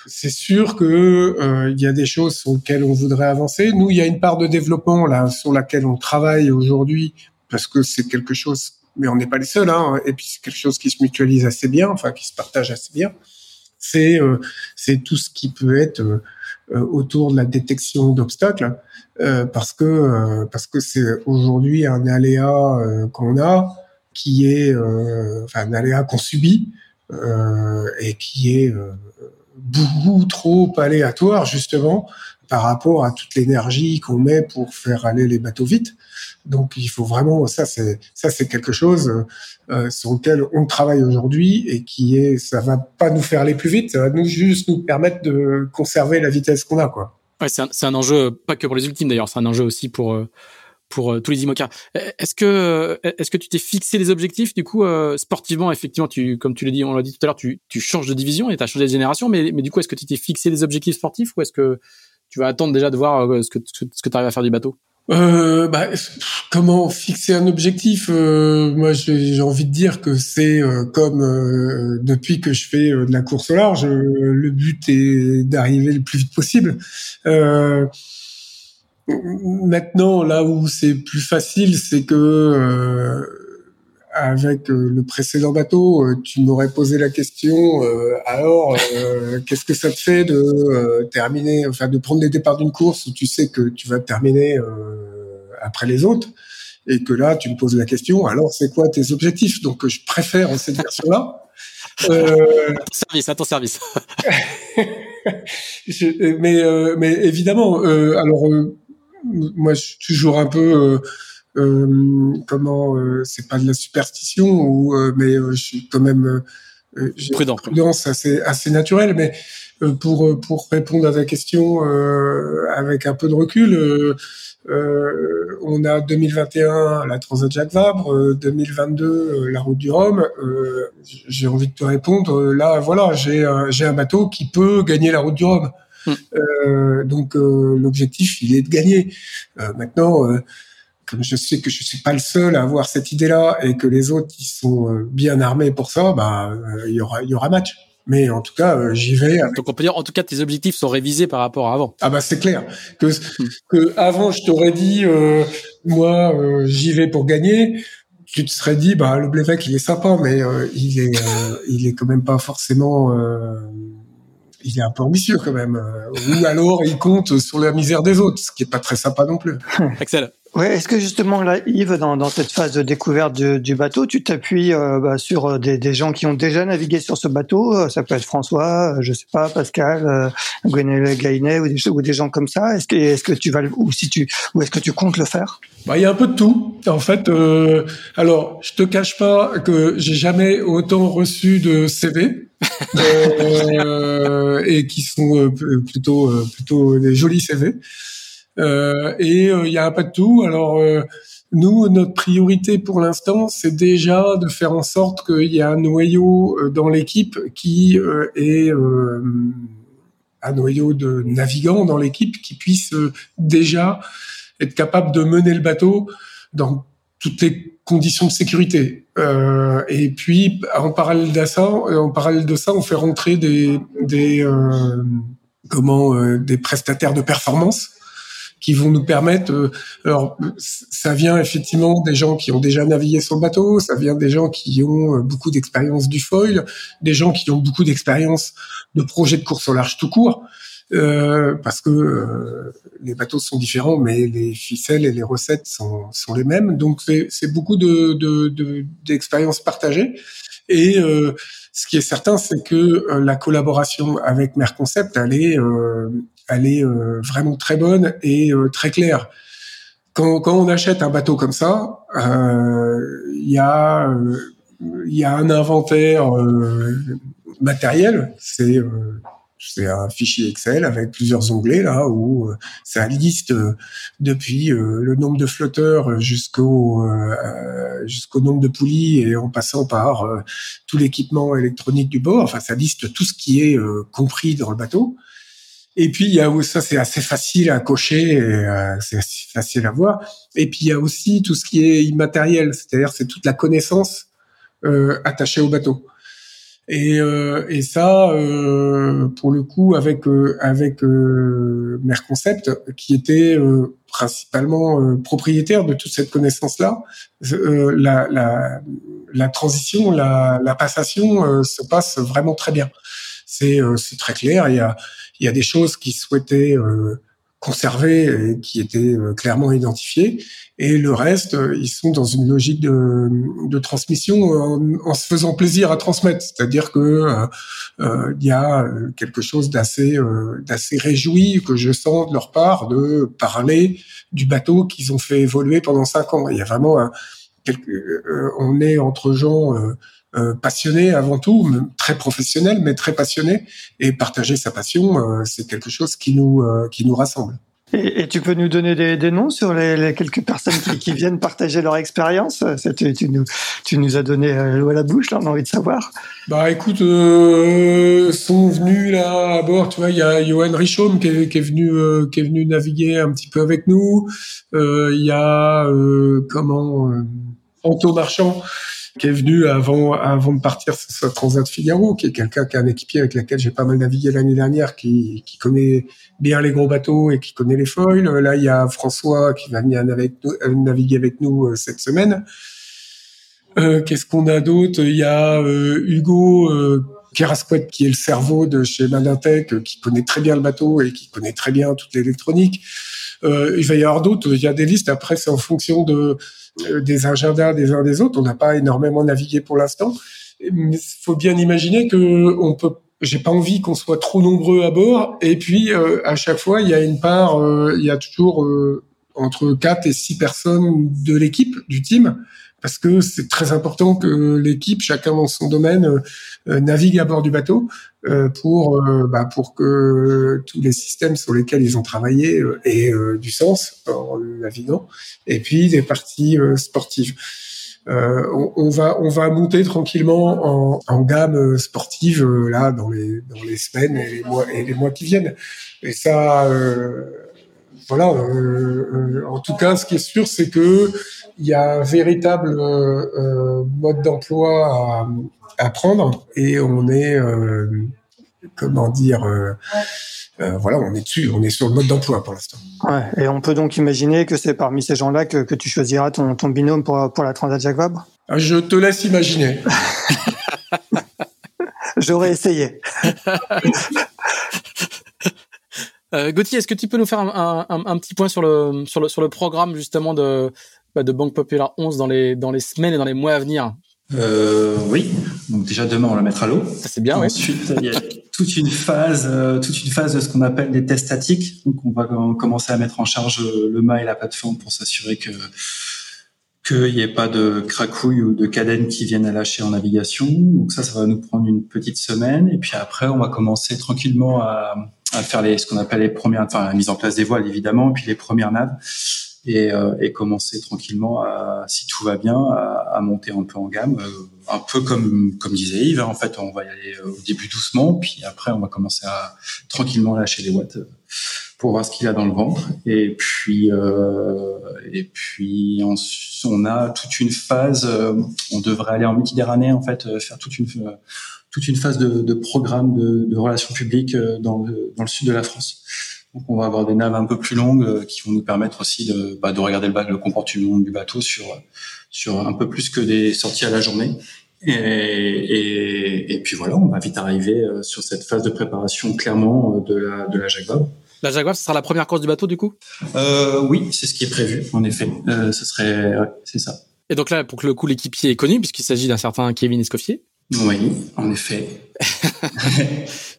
c'est sûr que il y a des choses sur lesquelles on voudrait avancer. Nous, il y a une part de développement là sur laquelle on travaille aujourd'hui parce que c'est quelque chose, mais on n'est pas les seuls. Hein, et puis c'est quelque chose qui se mutualise assez bien, enfin qui se partage assez bien c'est euh, c'est tout ce qui peut être euh, euh, autour de la détection d'obstacles parce que parce que c'est aujourd'hui un aléa qu'on a qui est enfin un aléa qu'on subit et qui est beaucoup trop aléatoire justement par rapport à toute l'énergie qu'on met pour faire aller les bateaux vite. Donc il faut vraiment ça c'est ça c'est quelque chose euh, sur lequel on travaille aujourd'hui et qui est ça va pas nous faire aller plus vite, ça va nous juste nous permettre de conserver la vitesse qu'on a quoi. Ouais, c'est un, enjeu pas que pour les ultimes d'ailleurs, c'est un enjeu aussi pour euh, pour euh, tous les IMOCA. Est-ce que est-ce que tu t'es fixé les objectifs du coup sportivement effectivement tu comme tu l'as dit on l'a dit tout à l'heure tu changes de division et tu as changé de génération mais mais du coup est-ce que tu t'es fixé les objectifs sportifs ou est-ce que tu vas attendre déjà de voir ce que ce que tu arrives à faire du bateau? Euh, bah, comment fixer un objectif? Euh, Moi, j'ai envie de dire que c'est euh, comme euh, depuis que je fais de la course au large, le but est d'arriver le plus vite possible. Maintenant, là où c'est plus facile, c'est que avec le précédent bateau, tu m'aurais posé la question. alors, qu'est-ce que ça te fait de terminer, enfin, de prendre les départs d'une course où tu sais que tu vas terminer après les autres et que là tu me poses la question alors c'est quoi tes objectifs? Donc je préfère cette version là euh... service à ton service mais euh, mais évidemment euh, alors euh, moi je suis toujours un peu comment c'est pas de la superstition ou mais je suis quand même prudent prudence assez assez naturelle mais pour pour répondre à ta question avec un peu de recul euh, on a 2021 la Transat Jacques Vabre, 2022 euh, la Route du Rhum. Euh, j'ai envie de te répondre. Là, voilà, j'ai j'ai un bateau qui peut gagner la Route du Rhum. Hmm. donc l'objectif, il est de gagner. maintenant comme je sais que je suis pas le seul à avoir cette idée-là et que les autres sont bien armés pour ça, bah il y aura il y aura match. Mais en tout cas, euh, j'y vais. Donc on peut dire, en tout cas, tes objectifs sont révisés par rapport à avant. Ah bah c'est clair que hmm. que avant je t'aurais dit, euh, moi euh, j'y vais pour gagner. Tu te serais dit, bah le Blévec il est sympa, mais il est il est quand même pas forcément. Il est un peu ambitieux quand même. Ou alors il compte sur la misère des autres, ce qui est pas très sympa non plus. Excellent. Ouais, est-ce que justement là, Yves, dans, dans cette phase de découverte du, du bateau, tu t'appuies euh, bah, sur euh, des, des, gens qui ont déjà navigué sur ce bateau euh, Ça peut être François, je sais pas, Pascal, euh, Gainet ou des, ou des gens comme ça. Est-ce que, est-ce que tu vas ou si tu ou est-ce que tu comptes le faire? Bah, il y a un peu de tout. En fait, euh, alors je te cache pas que j'ai jamais autant reçu de CV. et qui sont plutôt plutôt des jolis CV. Euh, et euh, il y a peu de tout. Alors euh, nous, notre priorité pour l'instant, c'est déjà de faire en sorte qu'il y ait un noyau dans l'équipe qui est un noyau de navigants dans l'équipe qui puissent déjà être capables de mener le bateau dans toutes les conditions de sécurité. Euh, et puis, en parallèle de ça, en parallèle de ça, on fait rentrer des, des euh, comment, euh, des prestataires de performance qui vont nous permettre. Euh, alors, ça vient effectivement des gens qui ont déjà navigué sur le bateau, ça vient des gens qui ont euh, beaucoup d'expérience du foil, des gens qui ont beaucoup d'expérience de projets de course au large tout court. Euh, parce que euh, les bateaux sont différents, mais les ficelles et les recettes sont, sont les mêmes. Donc c'est beaucoup de d'expériences de, partagées. Et euh, ce qui est certain, c'est que la collaboration avec Merconcept, elle est, elle est vraiment très bonne et très claire. Quand, on achète un bateau comme ça, il y a il y a un inventaire matériel, c'est un fichier Excel avec plusieurs onglets là où euh, ça liste euh, depuis euh, le nombre de flotteurs jusqu'au jusqu'au nombre de poulies et en passant par tout l'équipement électronique du bord. Enfin, ça liste tout ce qui est compris dans le bateau. Et puis il y a ça c'est assez facile à cocher, c'est assez facile à voir. Et puis il y a aussi tout ce qui est immatériel, c'est-à-dire c'est toute la connaissance attachée au bateau. Et, euh, et ça, euh, pour le coup, avec euh, avec euh, Merconcept, qui était euh, principalement euh, propriétaire de toute cette connaissance-là, la, la, la, transition, la, la passation se passe vraiment très bien. C'est c'est très clair. Il y a il y a des choses qui souhaitaient conservés et qui étaient euh, clairement identifiés. Et le reste, euh, ils sont dans une logique de, de transmission en, se faisant plaisir à transmettre. C'est-à-dire que euh, il y a quelque chose d'assez d'assez réjoui que je sens de leur part de parler du bateau qu'ils ont fait évoluer pendant cinq ans. Il y a vraiment un, on est entre gens euh, passionné avant tout, très professionnel, mais très passionné. Et partager sa passion, euh, c'est quelque chose qui nous, euh, qui nous rassemble. Et, tu peux nous donner des, des noms sur les, les, quelques personnes qui, qui, viennent partager leur expérience? Tu, tu, nous, tu nous as donné l'eau à la bouche, là, on a envie de savoir. Bah écoute, euh, sont venus là à bord, tu vois, il y a Johan Richaume qui est, qui est venu euh, qui est venu naviguer un petit peu avec nous. Il y a comment Anto Marchand qui est venu avant avant de partir sur ce Transat Figaro, qui est quelqu'un qui a un équipier avec lequel j'ai pas mal navigué l'année dernière, qui, qui connaît bien les gros bateaux et qui connaît les foils. Là, il y a François qui va venir euh, naviguer avec nous euh, cette semaine. Euh, Qu'est-ce qu'on a d'autre? Il y a euh, Hugo euh, qui est le cerveau de chez Malintech, qui connaît très bien le bateau et qui connaît très bien toute l'électronique. Euh, il va y avoir d'autres. Il y a des listes. Après, c'est en fonction de euh, des agendas des uns des autres. On n'a pas énormément navigué pour l'instant. Il faut bien imaginer que on peut. J'ai pas envie qu'on soit trop nombreux à bord. Et puis euh, à chaque fois, il y a une part. il y a toujours entre quatre et six personnes de l'équipe du team parce que c'est très important que l'équipe, chacun dans son domaine, euh, navigue à bord du bateau euh, pour euh, bah, pour que tous les systèmes sur lesquels ils ont travaillé aient du sens en naviguant. Et puis des parties sportives. On, on, va on va monter tranquillement en, en gamme sportive là dans les dans les semaines et les mois et les mois qui viennent. Et ça voilà. en tout cas, ce qui est sûr, c'est que il y a un véritable euh, euh, mode d'emploi à, à, prendre et on est, euh, comment dire, voilà, on est dessus, on est sur le mode d'emploi pour l'instant. Ouais, et on peut donc imaginer que c'est parmi ces gens-là que, que tu choisiras ton, ton binôme pour, pour la Transat Jacques Vabre? Ah, Je te laisse imaginer. J'aurais essayé. Euh, Gauthier, est-ce que tu peux nous faire un, un, un, petit point sur le, sur le, sur le programme justement de, bah, de Banque Populaire 11 dans les, dans les semaines et dans les mois à venir? Euh, oui, donc déjà demain on la mettre à l'eau. Ça c'est bien. Ensuite il y a toute une phase, euh, toute une phase de ce qu'on appelle des tests statiques. Donc on va commencer à mettre en charge le mât et la plateforme pour s'assurer que qu'il n'y ait pas de cracouilles ou de cadènes qui viennent à lâcher en navigation. Donc ça, ça va nous prendre une petite semaine. Et puis après, on va commencer tranquillement à, à faire les, ce qu'on appelle les premières, enfin la mise en place des voiles évidemment, puis les premières naves et, euh, et commencer tranquillement, à, si tout va bien, à, à, monter un peu en gamme, euh, un peu comme comme disait Yves, hein, en fait, on va y aller au début doucement, puis après, on va commencer à tranquillement lâcher les watts pour voir ce qu'il a dans le ventre. Et puis, euh, et puis on, a toute une phase. Euh, on devrait aller en Méditerranée, en fait, euh, faire toute une toute une phase de, de programme de, de, relations publiques euh, dans le, dans le sud de la France. Donc, on va avoir des naves un peu plus longues qui vont nous permettre aussi de, bah, de regarder le, le comportement du bateau sur sur un peu plus que des sorties à la journée. Et, et, et, puis voilà, on va vite arriver sur cette phase de préparation clairement de la, de la Jacques la Jaguar, ce sera la première course du bateau, du coup? Euh, Oui, c'est ce qui est prévu, en effet. Euh, ce serait, c'est ça. Et donc là, pour que le coup, l'équipier est connu, puisqu'il s'agit d'un certain Kevin Escoffier. Oui, en effet.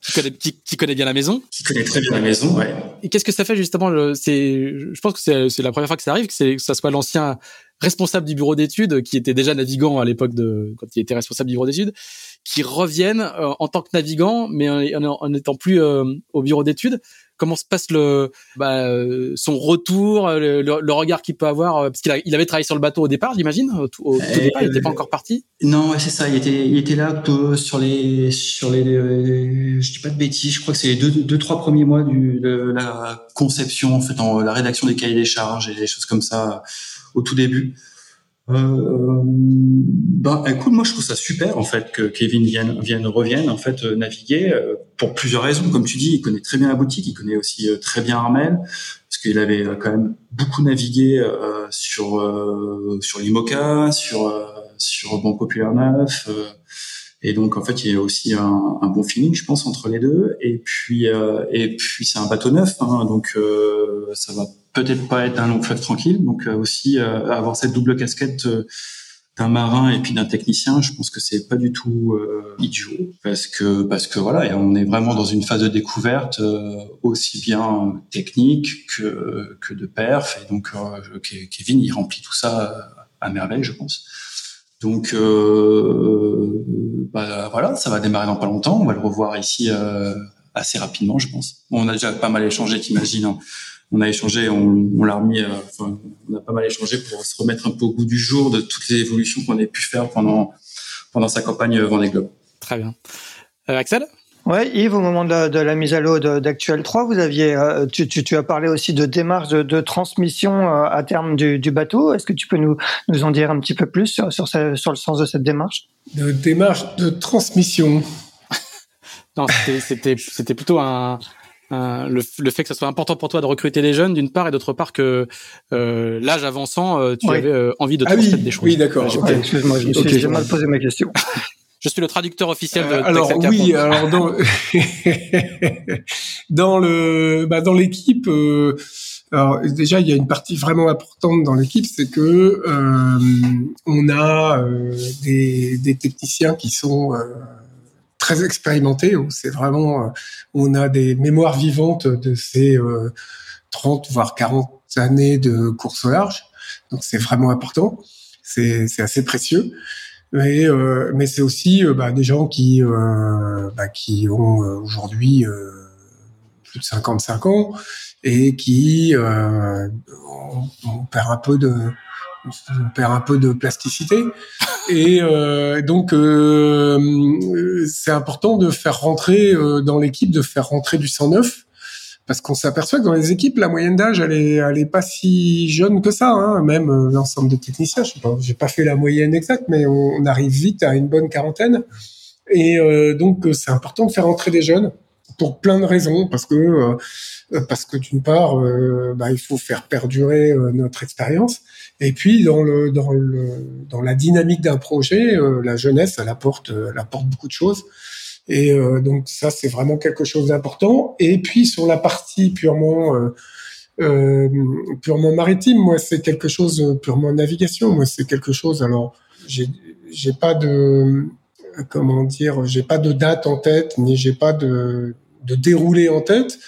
qui, connaît, qui, connaît bien la maison? Qui connaît très bien la maison, ouais. Et qu'est-ce que ça fait justement C'est, je pense que c'est la première fois que ça arrive, que, que ça soit l'ancien responsable du bureau d'études, qui était déjà navigant à l'époque de quand il était responsable du bureau d'études, qui reviennent euh, en tant que navigant, mais en n'étant plus euh, au bureau d'études comment se passe le bah, son retour, le, le, regard qu'il peut avoir parce qu'il il avait travaillé sur le bateau au départ, j'imagine. Au, tout départ, il n'était pas encore parti. Non, c'est ça. Il était, il était là sur les, sur les, je dis pas de bêtises. Je crois que c'est les deux, deux, trois premiers mois du, de la conception, en fait, en la rédaction des cahiers des charges et des choses comme ça au tout début. Euh, bah, écoute, moi je trouve ça super en fait que Kevin vienne, vienne revienne en fait euh, naviguer euh, pour plusieurs raisons. Comme tu dis, il connaît très bien la boutique, il connaît aussi euh, très bien Armel parce qu'il avait quand même beaucoup navigué sur sur l'IMOCA, sur sur Bon Populaire 9. et donc en fait, il y a aussi un, un, bon feeling, je pense, entre les deux. Et puis et puis c'est un bateau neuf, hein, donc ça va peut-être pas être un long fleuve tranquille. Donc euh, aussi euh, avoir cette double casquette euh, d'un marin et puis d'un technicien, je pense que c'est pas du tout idiot parce que parce que voilà, on est vraiment dans une phase de découverte aussi bien technique que que de perf et donc Kevin il remplit tout ça à merveille, je pense. Donc bah, voilà, ça va démarrer dans pas longtemps, on va le revoir ici assez rapidement, je pense. On a déjà pas mal échangé, t'imagines. Hein on a échangé, on, on l'a remis, euh, enfin, on a pas mal échangé pour se remettre un peu au goût du jour de toutes les évolutions qu'on a pu faire pendant pendant sa campagne Vendée Globe. Très bien. Euh, Axel? Ouais, Yves, au moment de, de la mise à l'eau d'Actuel 3, vous aviez, euh, tu, tu, tu, as parlé aussi de démarche de, de transmission à terme du, du bateau. Est-ce que tu peux nous, nous en dire un petit peu plus sur, sur, sur le sens de cette démarche? De démarche de transmission. non, c'était plutôt un, euh, le, le, fait que ça soit important pour toi de recruter des jeunes d'une part et d'autre part que euh, l'âge avançant euh, tu avais euh, envie de ah transmettre des choses. Oui, d'accord. Excuse-moi, j'ai mal posé ma question. Je suis le traducteur officiel de. alors oui, alors dans dans le bah, dans l'équipe. alors déjà, il y a une partie vraiment importante dans l'équipe, c'est que on a des, des, techniciens qui sont très expérimenté, où c'est vraiment, euh, on a des mémoires vivantes de ces 30 euh, voire 40 années de course au large. Donc c'est vraiment important, c'est assez précieux. Mais, euh, mais c'est aussi bah, des gens qui, bah, qui ont aujourd'hui plus de 55 ans et qui on perd un peu de on perd un peu de plasticité. Et euh, donc, euh, c'est important de faire rentrer euh, dans l'équipe, de faire rentrer du 109, parce qu'on s'aperçoit que dans les équipes, la moyenne d'âge, elle est, elle est pas si jeune que ça. Hein, même euh, l'ensemble de techniciens, je j'ai pas fait la moyenne exacte, mais on, arrive vite à une bonne quarantaine. Et donc, c'est important de faire rentrer des jeunes pour plein de raisons, parce que parce que d'une part, bah, il faut faire perdurer notre expérience. Et puis dans le dans le dans la dynamique d'un projet, euh, la jeunesse, elle apporte elle apporte beaucoup de choses. Et euh, donc ça c'est vraiment quelque chose d'important. Et puis sur la partie purement euh, euh purement maritime, moi c'est quelque chose purement navigation. Moi c'est quelque chose. Alors j'ai j'ai pas de comment dire, j'ai pas de date en tête, ni j'ai pas de de déroulé en tête.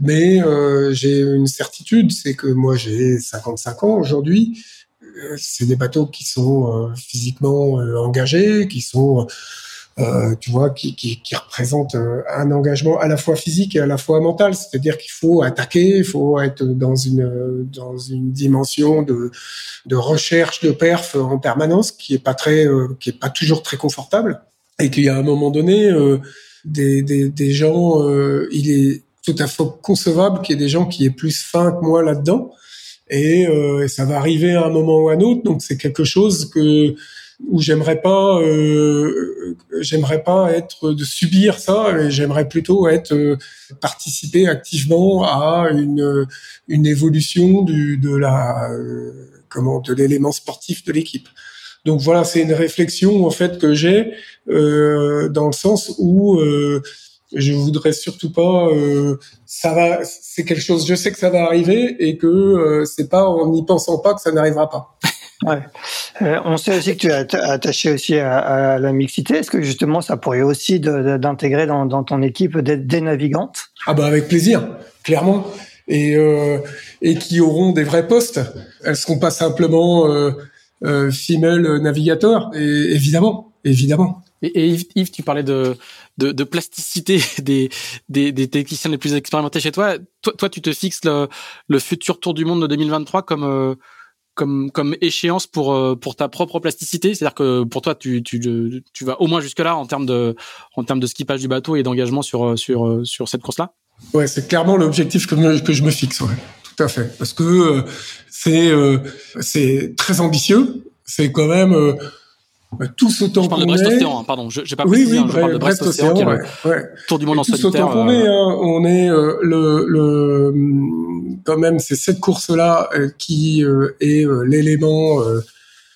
Mais euh, j'ai une certitude, c'est que moi j'ai 55 ans aujourd'hui. Euh, c'est des bateaux qui sont euh, physiquement engagés, qui sont euh, tu vois, qui, qui, qui représente euh, un engagement à la fois physique et à la fois mental. C'est-à-dire qu'il faut attaquer, il faut être dans une dans une dimension de de recherche de perf en permanence, qui est pas très, euh, qui est pas toujours très confortable, et qu'il y a un moment donné des, des, des gens, il est tout à fait concevable qu'il y ait des gens qui aient plus faim que moi là-dedans. Et, et, ça va arriver à un moment ou à un autre. Donc c'est quelque chose que où j'aimerais pas euh, j'aimerais pas être de subir ça j'aimerais plutôt être euh, participer activement à une une évolution du de la euh, comment de l'élément sportif de l'équipe. Donc voilà, c'est une réflexion en fait que j'ai euh, dans le sens où je voudrais surtout pas ça va c'est quelque chose je sais que ça va arriver et que c'est pas en n'y pensant pas que ça n'arrivera pas. Ouais. Euh, on sait aussi que tu es attaché aussi à, la mixité. Est-ce que justement ça pourrait aussi d'intégrer dans, ton équipe des, navigantes? Ah bah avec plaisir, clairement. Et, euh, et qui auront des vrais postes. Elles seront pas simplement euh, euh female navigateurs. Et, évidemment, évidemment. Et, Yves, tu parlais de, de, plasticité des, des, des, techniciens les plus expérimentés chez toi. Toi, toi tu te fixes le, le futur Tour du Monde de 2023 comme euh, comme comme échéance pour euh, pour ta propre plasticité c'est-à-dire que pour toi tu tu tu vas au moins jusque là en termes de en termes de skippage du bateau et d'engagement sur euh, sur sur cette course là ouais c'est clairement l'objectif que que je me fixe ouais tout à fait parce que c'est c'est très ambitieux c'est quand même bah, tous autant qu'on est. Brest-Océan, hein, pardon, j'ai pas précisé, oui, oui, hein, je parle de Brest-Océan, ouais, ouais. Tour du monde en solitaire. Tous autant qu'on est, hein, on est euh, le, le, quand même, c'est cette course-là euh, qui euh, est l'élément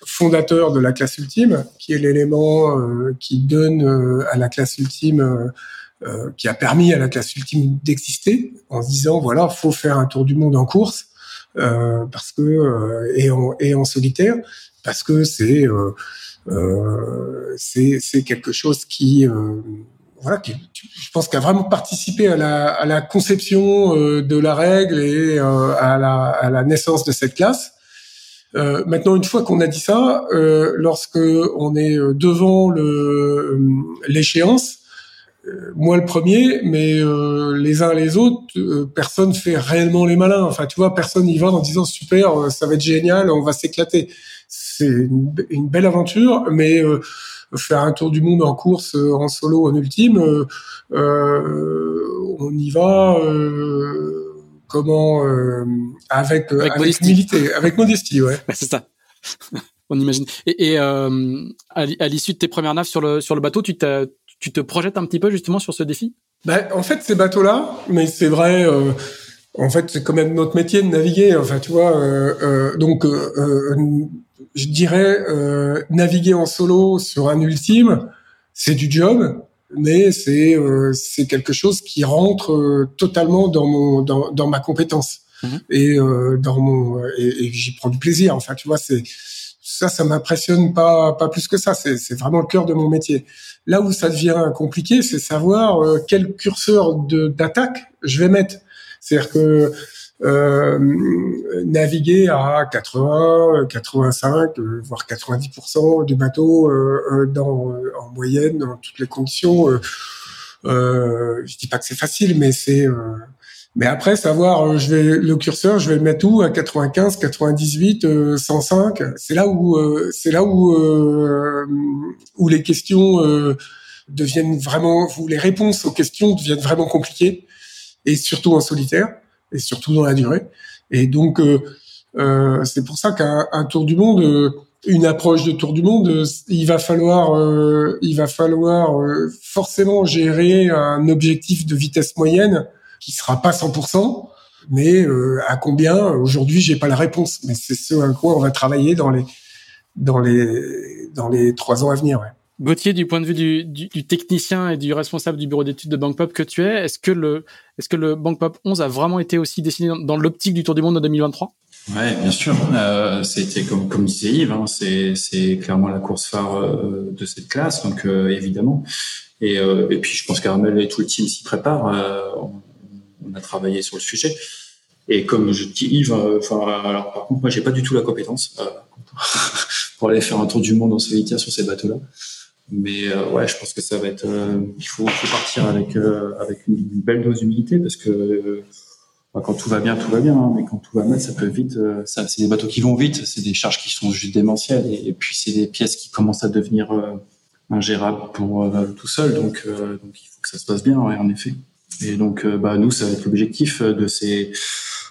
fondateur de la classe ultime, qui est l'élément qui donne à la classe ultime, qui a permis à la classe ultime d'exister, en se disant voilà, faut faire un tour du monde en course, parce que et en, et en solitaire, parce que c'est euh, c'est quelque chose qui euh, voilà, qui, je pense, qu'a vraiment participé à la, à la conception euh, de la règle et euh, à, la, à, la, naissance de cette classe. Euh, maintenant, une fois qu'on a dit ça, euh, lorsque on est devant l'échéance, moi le premier, mais les uns les autres, personne fait réellement les malins. Enfin, tu vois, personne y va en disant super, ça va être génial, on va s'éclater c'est une, belle aventure, mais euh, faire un tour du monde en course, euh, en solo, en ultime, euh, on y va comment avec avec, modestie. avec modestie, ouais. c'est ça. on imagine. Et, et à l'issue de tes premières naves sur le sur le bateau, tu tu te projettes un petit peu justement sur ce défi? Ben, en fait, ces bateaux-là, mais c'est vrai, en fait, c'est quand même notre métier de naviguer. Enfin, tu vois, euh, euh, donc, euh, je dirais, naviguer en solo sur un ultime, c'est du job, mais c'est c'est quelque chose qui rentre totalement dans mon dans, dans ma compétence mhm. et dans mon et, et j'y prends du plaisir. Enfin, tu vois, c'est ça, ça m'impressionne pas pas plus que ça. C'est c'est vraiment le cœur de mon métier. Là où ça devient compliqué, c'est savoir quel curseur d'attaque je vais mettre. C'est-à-dire que euh, naviguer à 80, 85, euh, voire 90% du bateau euh, euh, dans, en moyenne, dans toutes les conditions. Euh, euh, je dis pas que c'est facile, mais c'est. Mais après, savoir, je vais le curseur, je vais le mettre où à 95, 98, 105. C'est là où, c'est là où, où les questions deviennent vraiment, où les réponses aux questions deviennent vraiment compliquées et surtout en solitaire et surtout dans la durée. Et donc euh, euh, c'est pour ça qu'un tour du monde, euh, une approche de tour du monde, il va falloir, il va falloir forcément gérer un objectif de vitesse moyenne qui sera pas 100%, mais à combien Aujourd'hui, j'ai pas la réponse, mais c'est ce à quoi on va travailler dans les dans les dans les trois ans à venir. Ouais. Gauthier, du point de vue du, du, du, technicien et du responsable du bureau d'études de BankPop que tu es, est-ce que le, est-ce que le BankPop 11 a vraiment été aussi dessiné dans, dans l'optique du Tour du Monde de 2023 Ouais, bien sûr. Euh, c'était comme comme disait Yves, hein, c'est c'est clairement la course phare euh, de cette classe, donc euh, évidemment. Et, euh, et puis je pense qu'Armel et tout le team s'y préparent. On, on, a travaillé sur le sujet. Et comme je dis Yves, enfin alors par contre moi j'ai pas du tout la compétence pour aller faire un tour du monde en solitaire sur ces bateaux-là. Mais ouais, je pense que ça va être. il faut, faut, partir avec avec une, belle dose d'humilité parce que quand tout va bien, tout va bien. Hein, mais quand tout va mal, ça peut vite. ça, c'est des bateaux qui vont vite. C'est des charges qui sont juste démentielles. Et, puis c'est des pièces qui commencent à devenir ingérable pour euh, tout seul. Donc, euh, donc il faut que ça se passe bien, ouais, en effet. Et donc, euh, bah, nous, ça va être l'objectif de ces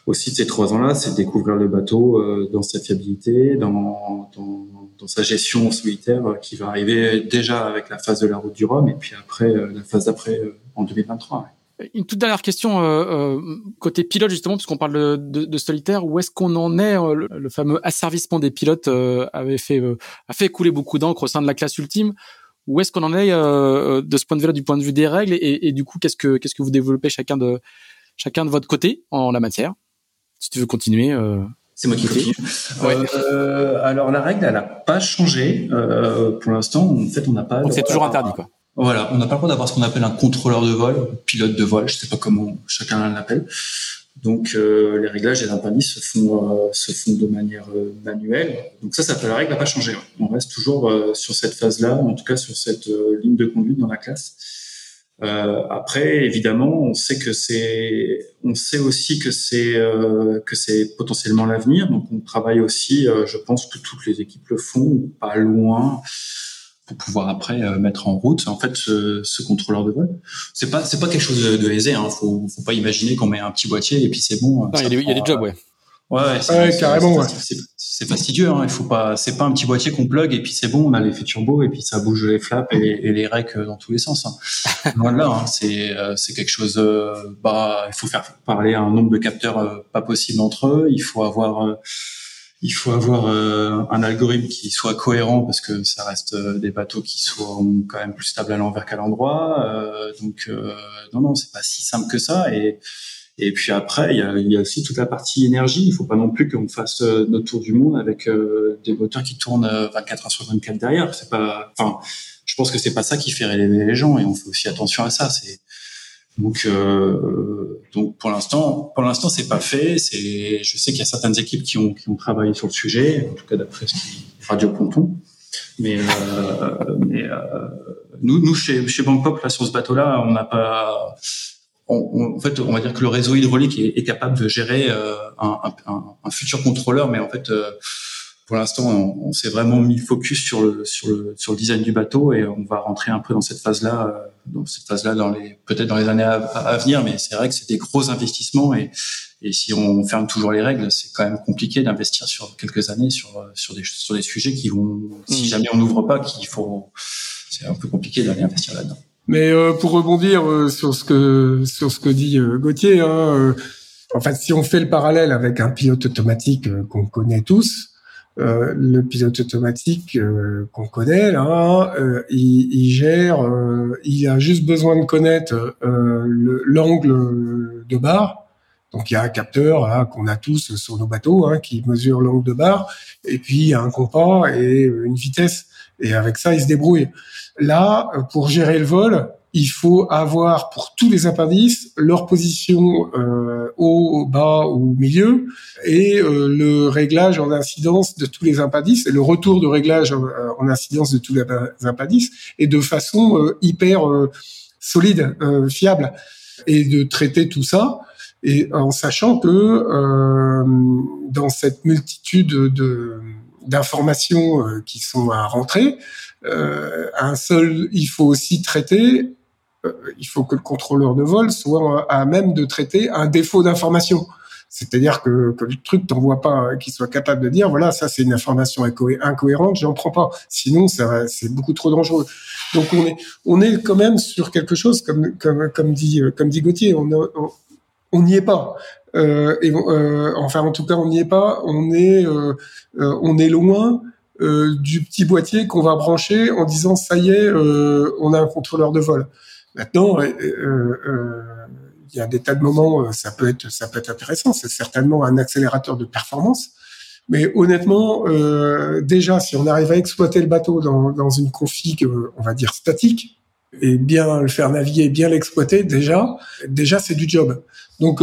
aussi de ces trois ans-là, c'est découvrir le bateau dans sa fiabilité, dans, dans, dans, sa gestion solitaire, qui va arriver déjà avec la phase de la route du Rhum, et puis après la phase d'après en 2023. Une toute dernière question euh, côté pilote justement, puisqu'on parle de, de, de, solitaire, où est-ce qu'on en est le, le, fameux asservissement des pilotes avait fait a fait couler beaucoup d'encre au sein de la classe ultime? Où est-ce qu'on en est euh, de ce point de vue-là, du point de vue des règles et, du coup, qu'est-ce que qu'est-ce que vous développez chacun de chacun de votre côté en la matière? Si tu veux continuer. Euh, c'est moi qui continue. Euh, alors la règle, elle n'a pas changé pour l'instant. En fait, on n'a pas. Donc c'est toujours interdit, quoi. Voilà, on n'a pas le droit d'avoir ce qu'on appelle un contrôleur de vol, pilote de vol, je sais pas comment chacun l'appelle. Donc euh, les réglages des impandices se font euh, se font de manière euh, manuelle. Donc ça, ça la règle n'a pas changé. On reste toujours sur cette phase-là, en tout cas sur cette ligne de conduite dans la classe. après, évidemment, on sait que c'est, on sait aussi que c'est que c'est potentiellement l'avenir. Donc on travaille aussi, je pense que toutes les équipes le font, pas loin pour pouvoir après euh, mettre en route en fait ce, ce contrôleur de vol. C'est pas c'est pas quelque chose de, de aisé. Hein. Faut faut pas imaginer qu'on met un petit boîtier et puis c'est bon. Il y, a des jobs, ouais. Ouais, ouais carrément. C'est fastidieux. Hein. Il faut pas. C'est pas un petit boîtier qu'on plug et puis c'est bon. On a l'effet turbo et puis ça bouge les flaps et, et les recs dans tous les sens. Hein. Loin de là. Hein. C'est euh, c'est quelque chose. Euh, bah, il faut faire parler un nombre de capteurs pas possible entre eux. Il faut avoir il faut avoir euh, un algorithme qui soit cohérent parce que ça reste euh, des bateaux qui sont quand même plus stables à l'envers qu'à l'endroit. Euh, donc non, non, c'est pas si simple que ça. Et et puis après, il y a, y a aussi toute la partie énergie. Il faut pas non plus qu'on fasse notre tour du monde avec des moteurs qui tournent 24 heures sur 24 derrière. C'est pas, enfin, je pense que c'est pas ça qui fait rêver les gens et on fait aussi attention à ça. C'est donc, euh, donc pour l'instant, pour l'instant, c'est pas fait. C'est, je sais qu'il y a certaines équipes qui ont qui ont travaillé sur le sujet, en tout cas d'après ce qui Radio Ponton. Mais, euh, mais euh, nous, nous chez chez Bangkok là sur ce bateau-là, on n'a pas. On, en fait, on va dire que le réseau hydraulique est, est capable de gérer euh, un, un, un, futur contrôleur, mais en fait, euh, pour l'instant, on, s'est vraiment mis focus sur le, sur le sur le design du bateau et on va rentrer un peu dans cette phase-là, euh, dans cette phase-là dans les peut-être dans les années à, venir. Mais c'est vrai que c'est des gros investissements et et si on ferme toujours les règles, c'est quand même compliqué d'investir sur quelques années sur sur des sur des sujets qui vont si mmh. jamais on n'ouvre pas, qu'il faut c'est un peu compliqué d'aller investir là-dedans. Mais euh, pour rebondir euh, sur ce que sur ce que dit Gauthier, hein, en fait, si on fait le parallèle avec un pilote automatique qu'on connaît tous, euh, le pilote automatique euh, qu'on connaît là, euh, il, il, gère, il a juste besoin de connaître l'angle de barre. Donc il y a un capteur qu'on a tous sur nos bateaux hein, qui mesure l'angle de barre, et puis il y a un compas et une vitesse. Et avec ça, il se débrouille. Là, pour gérer le vol, il faut avoir pour tous les appendices leur position euh, haut, bas ou milieu et euh, le réglage en incidence de tous les appendices et le retour de réglage en, en incidence de tous les appendices et de façon euh, hyper euh, solide, fiable et de traiter tout ça et en sachant que dans cette multitude de d'informations qui sont à rentrer, euh, un seul, il faut aussi traiter euh, il faut que le contrôleur de vol soit à même de traiter un défaut d'information. C'est-à-dire que, le truc t'envoie pas, qu'il soit capable de dire, voilà, ça c'est une information incohérente, j'en prends pas. Sinon, ça, c'est beaucoup trop dangereux. Donc on est, on est quand même sur quelque chose comme, comme, dit, comme dit Gauthier, on, n'y est pas. Euh, et, euh, enfin, en tout cas, on n'y est pas. On est, euh, euh on est loin euh, du petit boîtier qu'on va brancher en disant ça y est, on a un contrôleur de vol. Maintenant, euh, euh, euh, il y a des tas de moments, ça peut être, ça peut être intéressant. C'est certainement un accélérateur de performance. Mais honnêtement, déjà, si on arrive à exploiter le bateau dans, une config, on va dire statique, et bien le faire naviguer, bien l'exploiter, déjà, déjà c'est du job. Donc,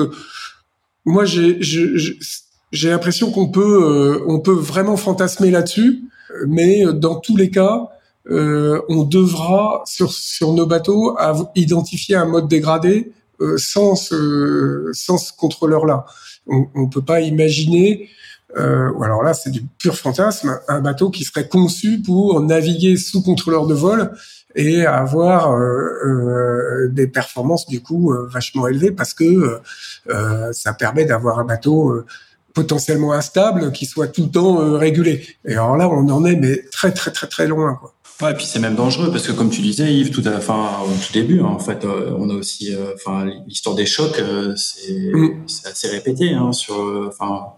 moi, j'ai, j'ai l'impression qu'on peut, on peut vraiment fantasmer là-dessus, mais dans tous les cas, euh, on devra sur sur nos bateaux identifier un mode dégradé euh, sans ce sans ce contrôleur là. On, on peut pas imaginer euh, alors là c'est du pur fantasme, un bateau qui serait conçu pour naviguer sous contrôleur de vol et avoir euh, euh des performances du coup euh, vachement élevées parce que euh, ça permet d'avoir un bateau potentiellement instable qui soit tout le temps régulé. Et alors là, on en est mais très très très très loin quoi. Ouais, et puis c'est même dangereux parce que comme tu disais Yves tout à fin au tout début hein, en fait on a aussi enfin l'histoire des chocs c'est mm. assez répété hein, sur enfin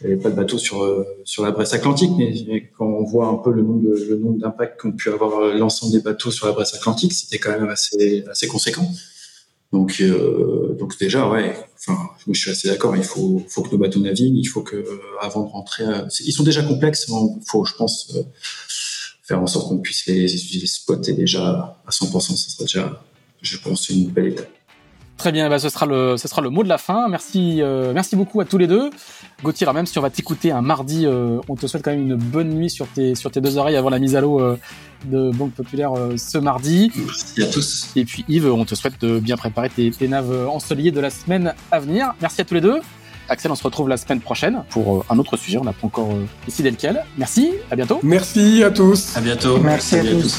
il n'y avait pas de bateau sur euh, sur la Bresse Atlantique, mais quand on voit un peu le nombre de, le nombre d'impacts qu'ont pu avoir euh, l'ensemble des bateaux sur la Bresse Atlantique, c'était quand même assez assez conséquent. Donc euh, donc déjà ouais, enfin je suis assez d'accord. Il faut faut que nos bateaux naviguent, il faut que avant de rentrer, ils sont déjà complexes. Il faut je pense faire en sorte qu'on puisse les, les exploiter déjà à 100%. Ça sera déjà je pense une belle étape. Très bien, bah ce, sera le, ce sera le mot de la fin. Merci, euh, merci beaucoup à tous les deux. Gauthier, même si on va t'écouter un mardi, euh, on te souhaite quand même une bonne nuit sur tes, sur tes deux oreilles avant la mise à l'eau euh, de Banque Populaire ce mardi. Merci à tous. Et puis Yves, on te souhaite de bien préparer tes, tes naves ensoleillées de la semaine à venir. Merci à tous les deux. Axel, on se retrouve la semaine prochaine pour un autre sujet. On n'a pas encore décidé lequel. Merci, à bientôt. Merci à tous. À bientôt. Merci, à, tous.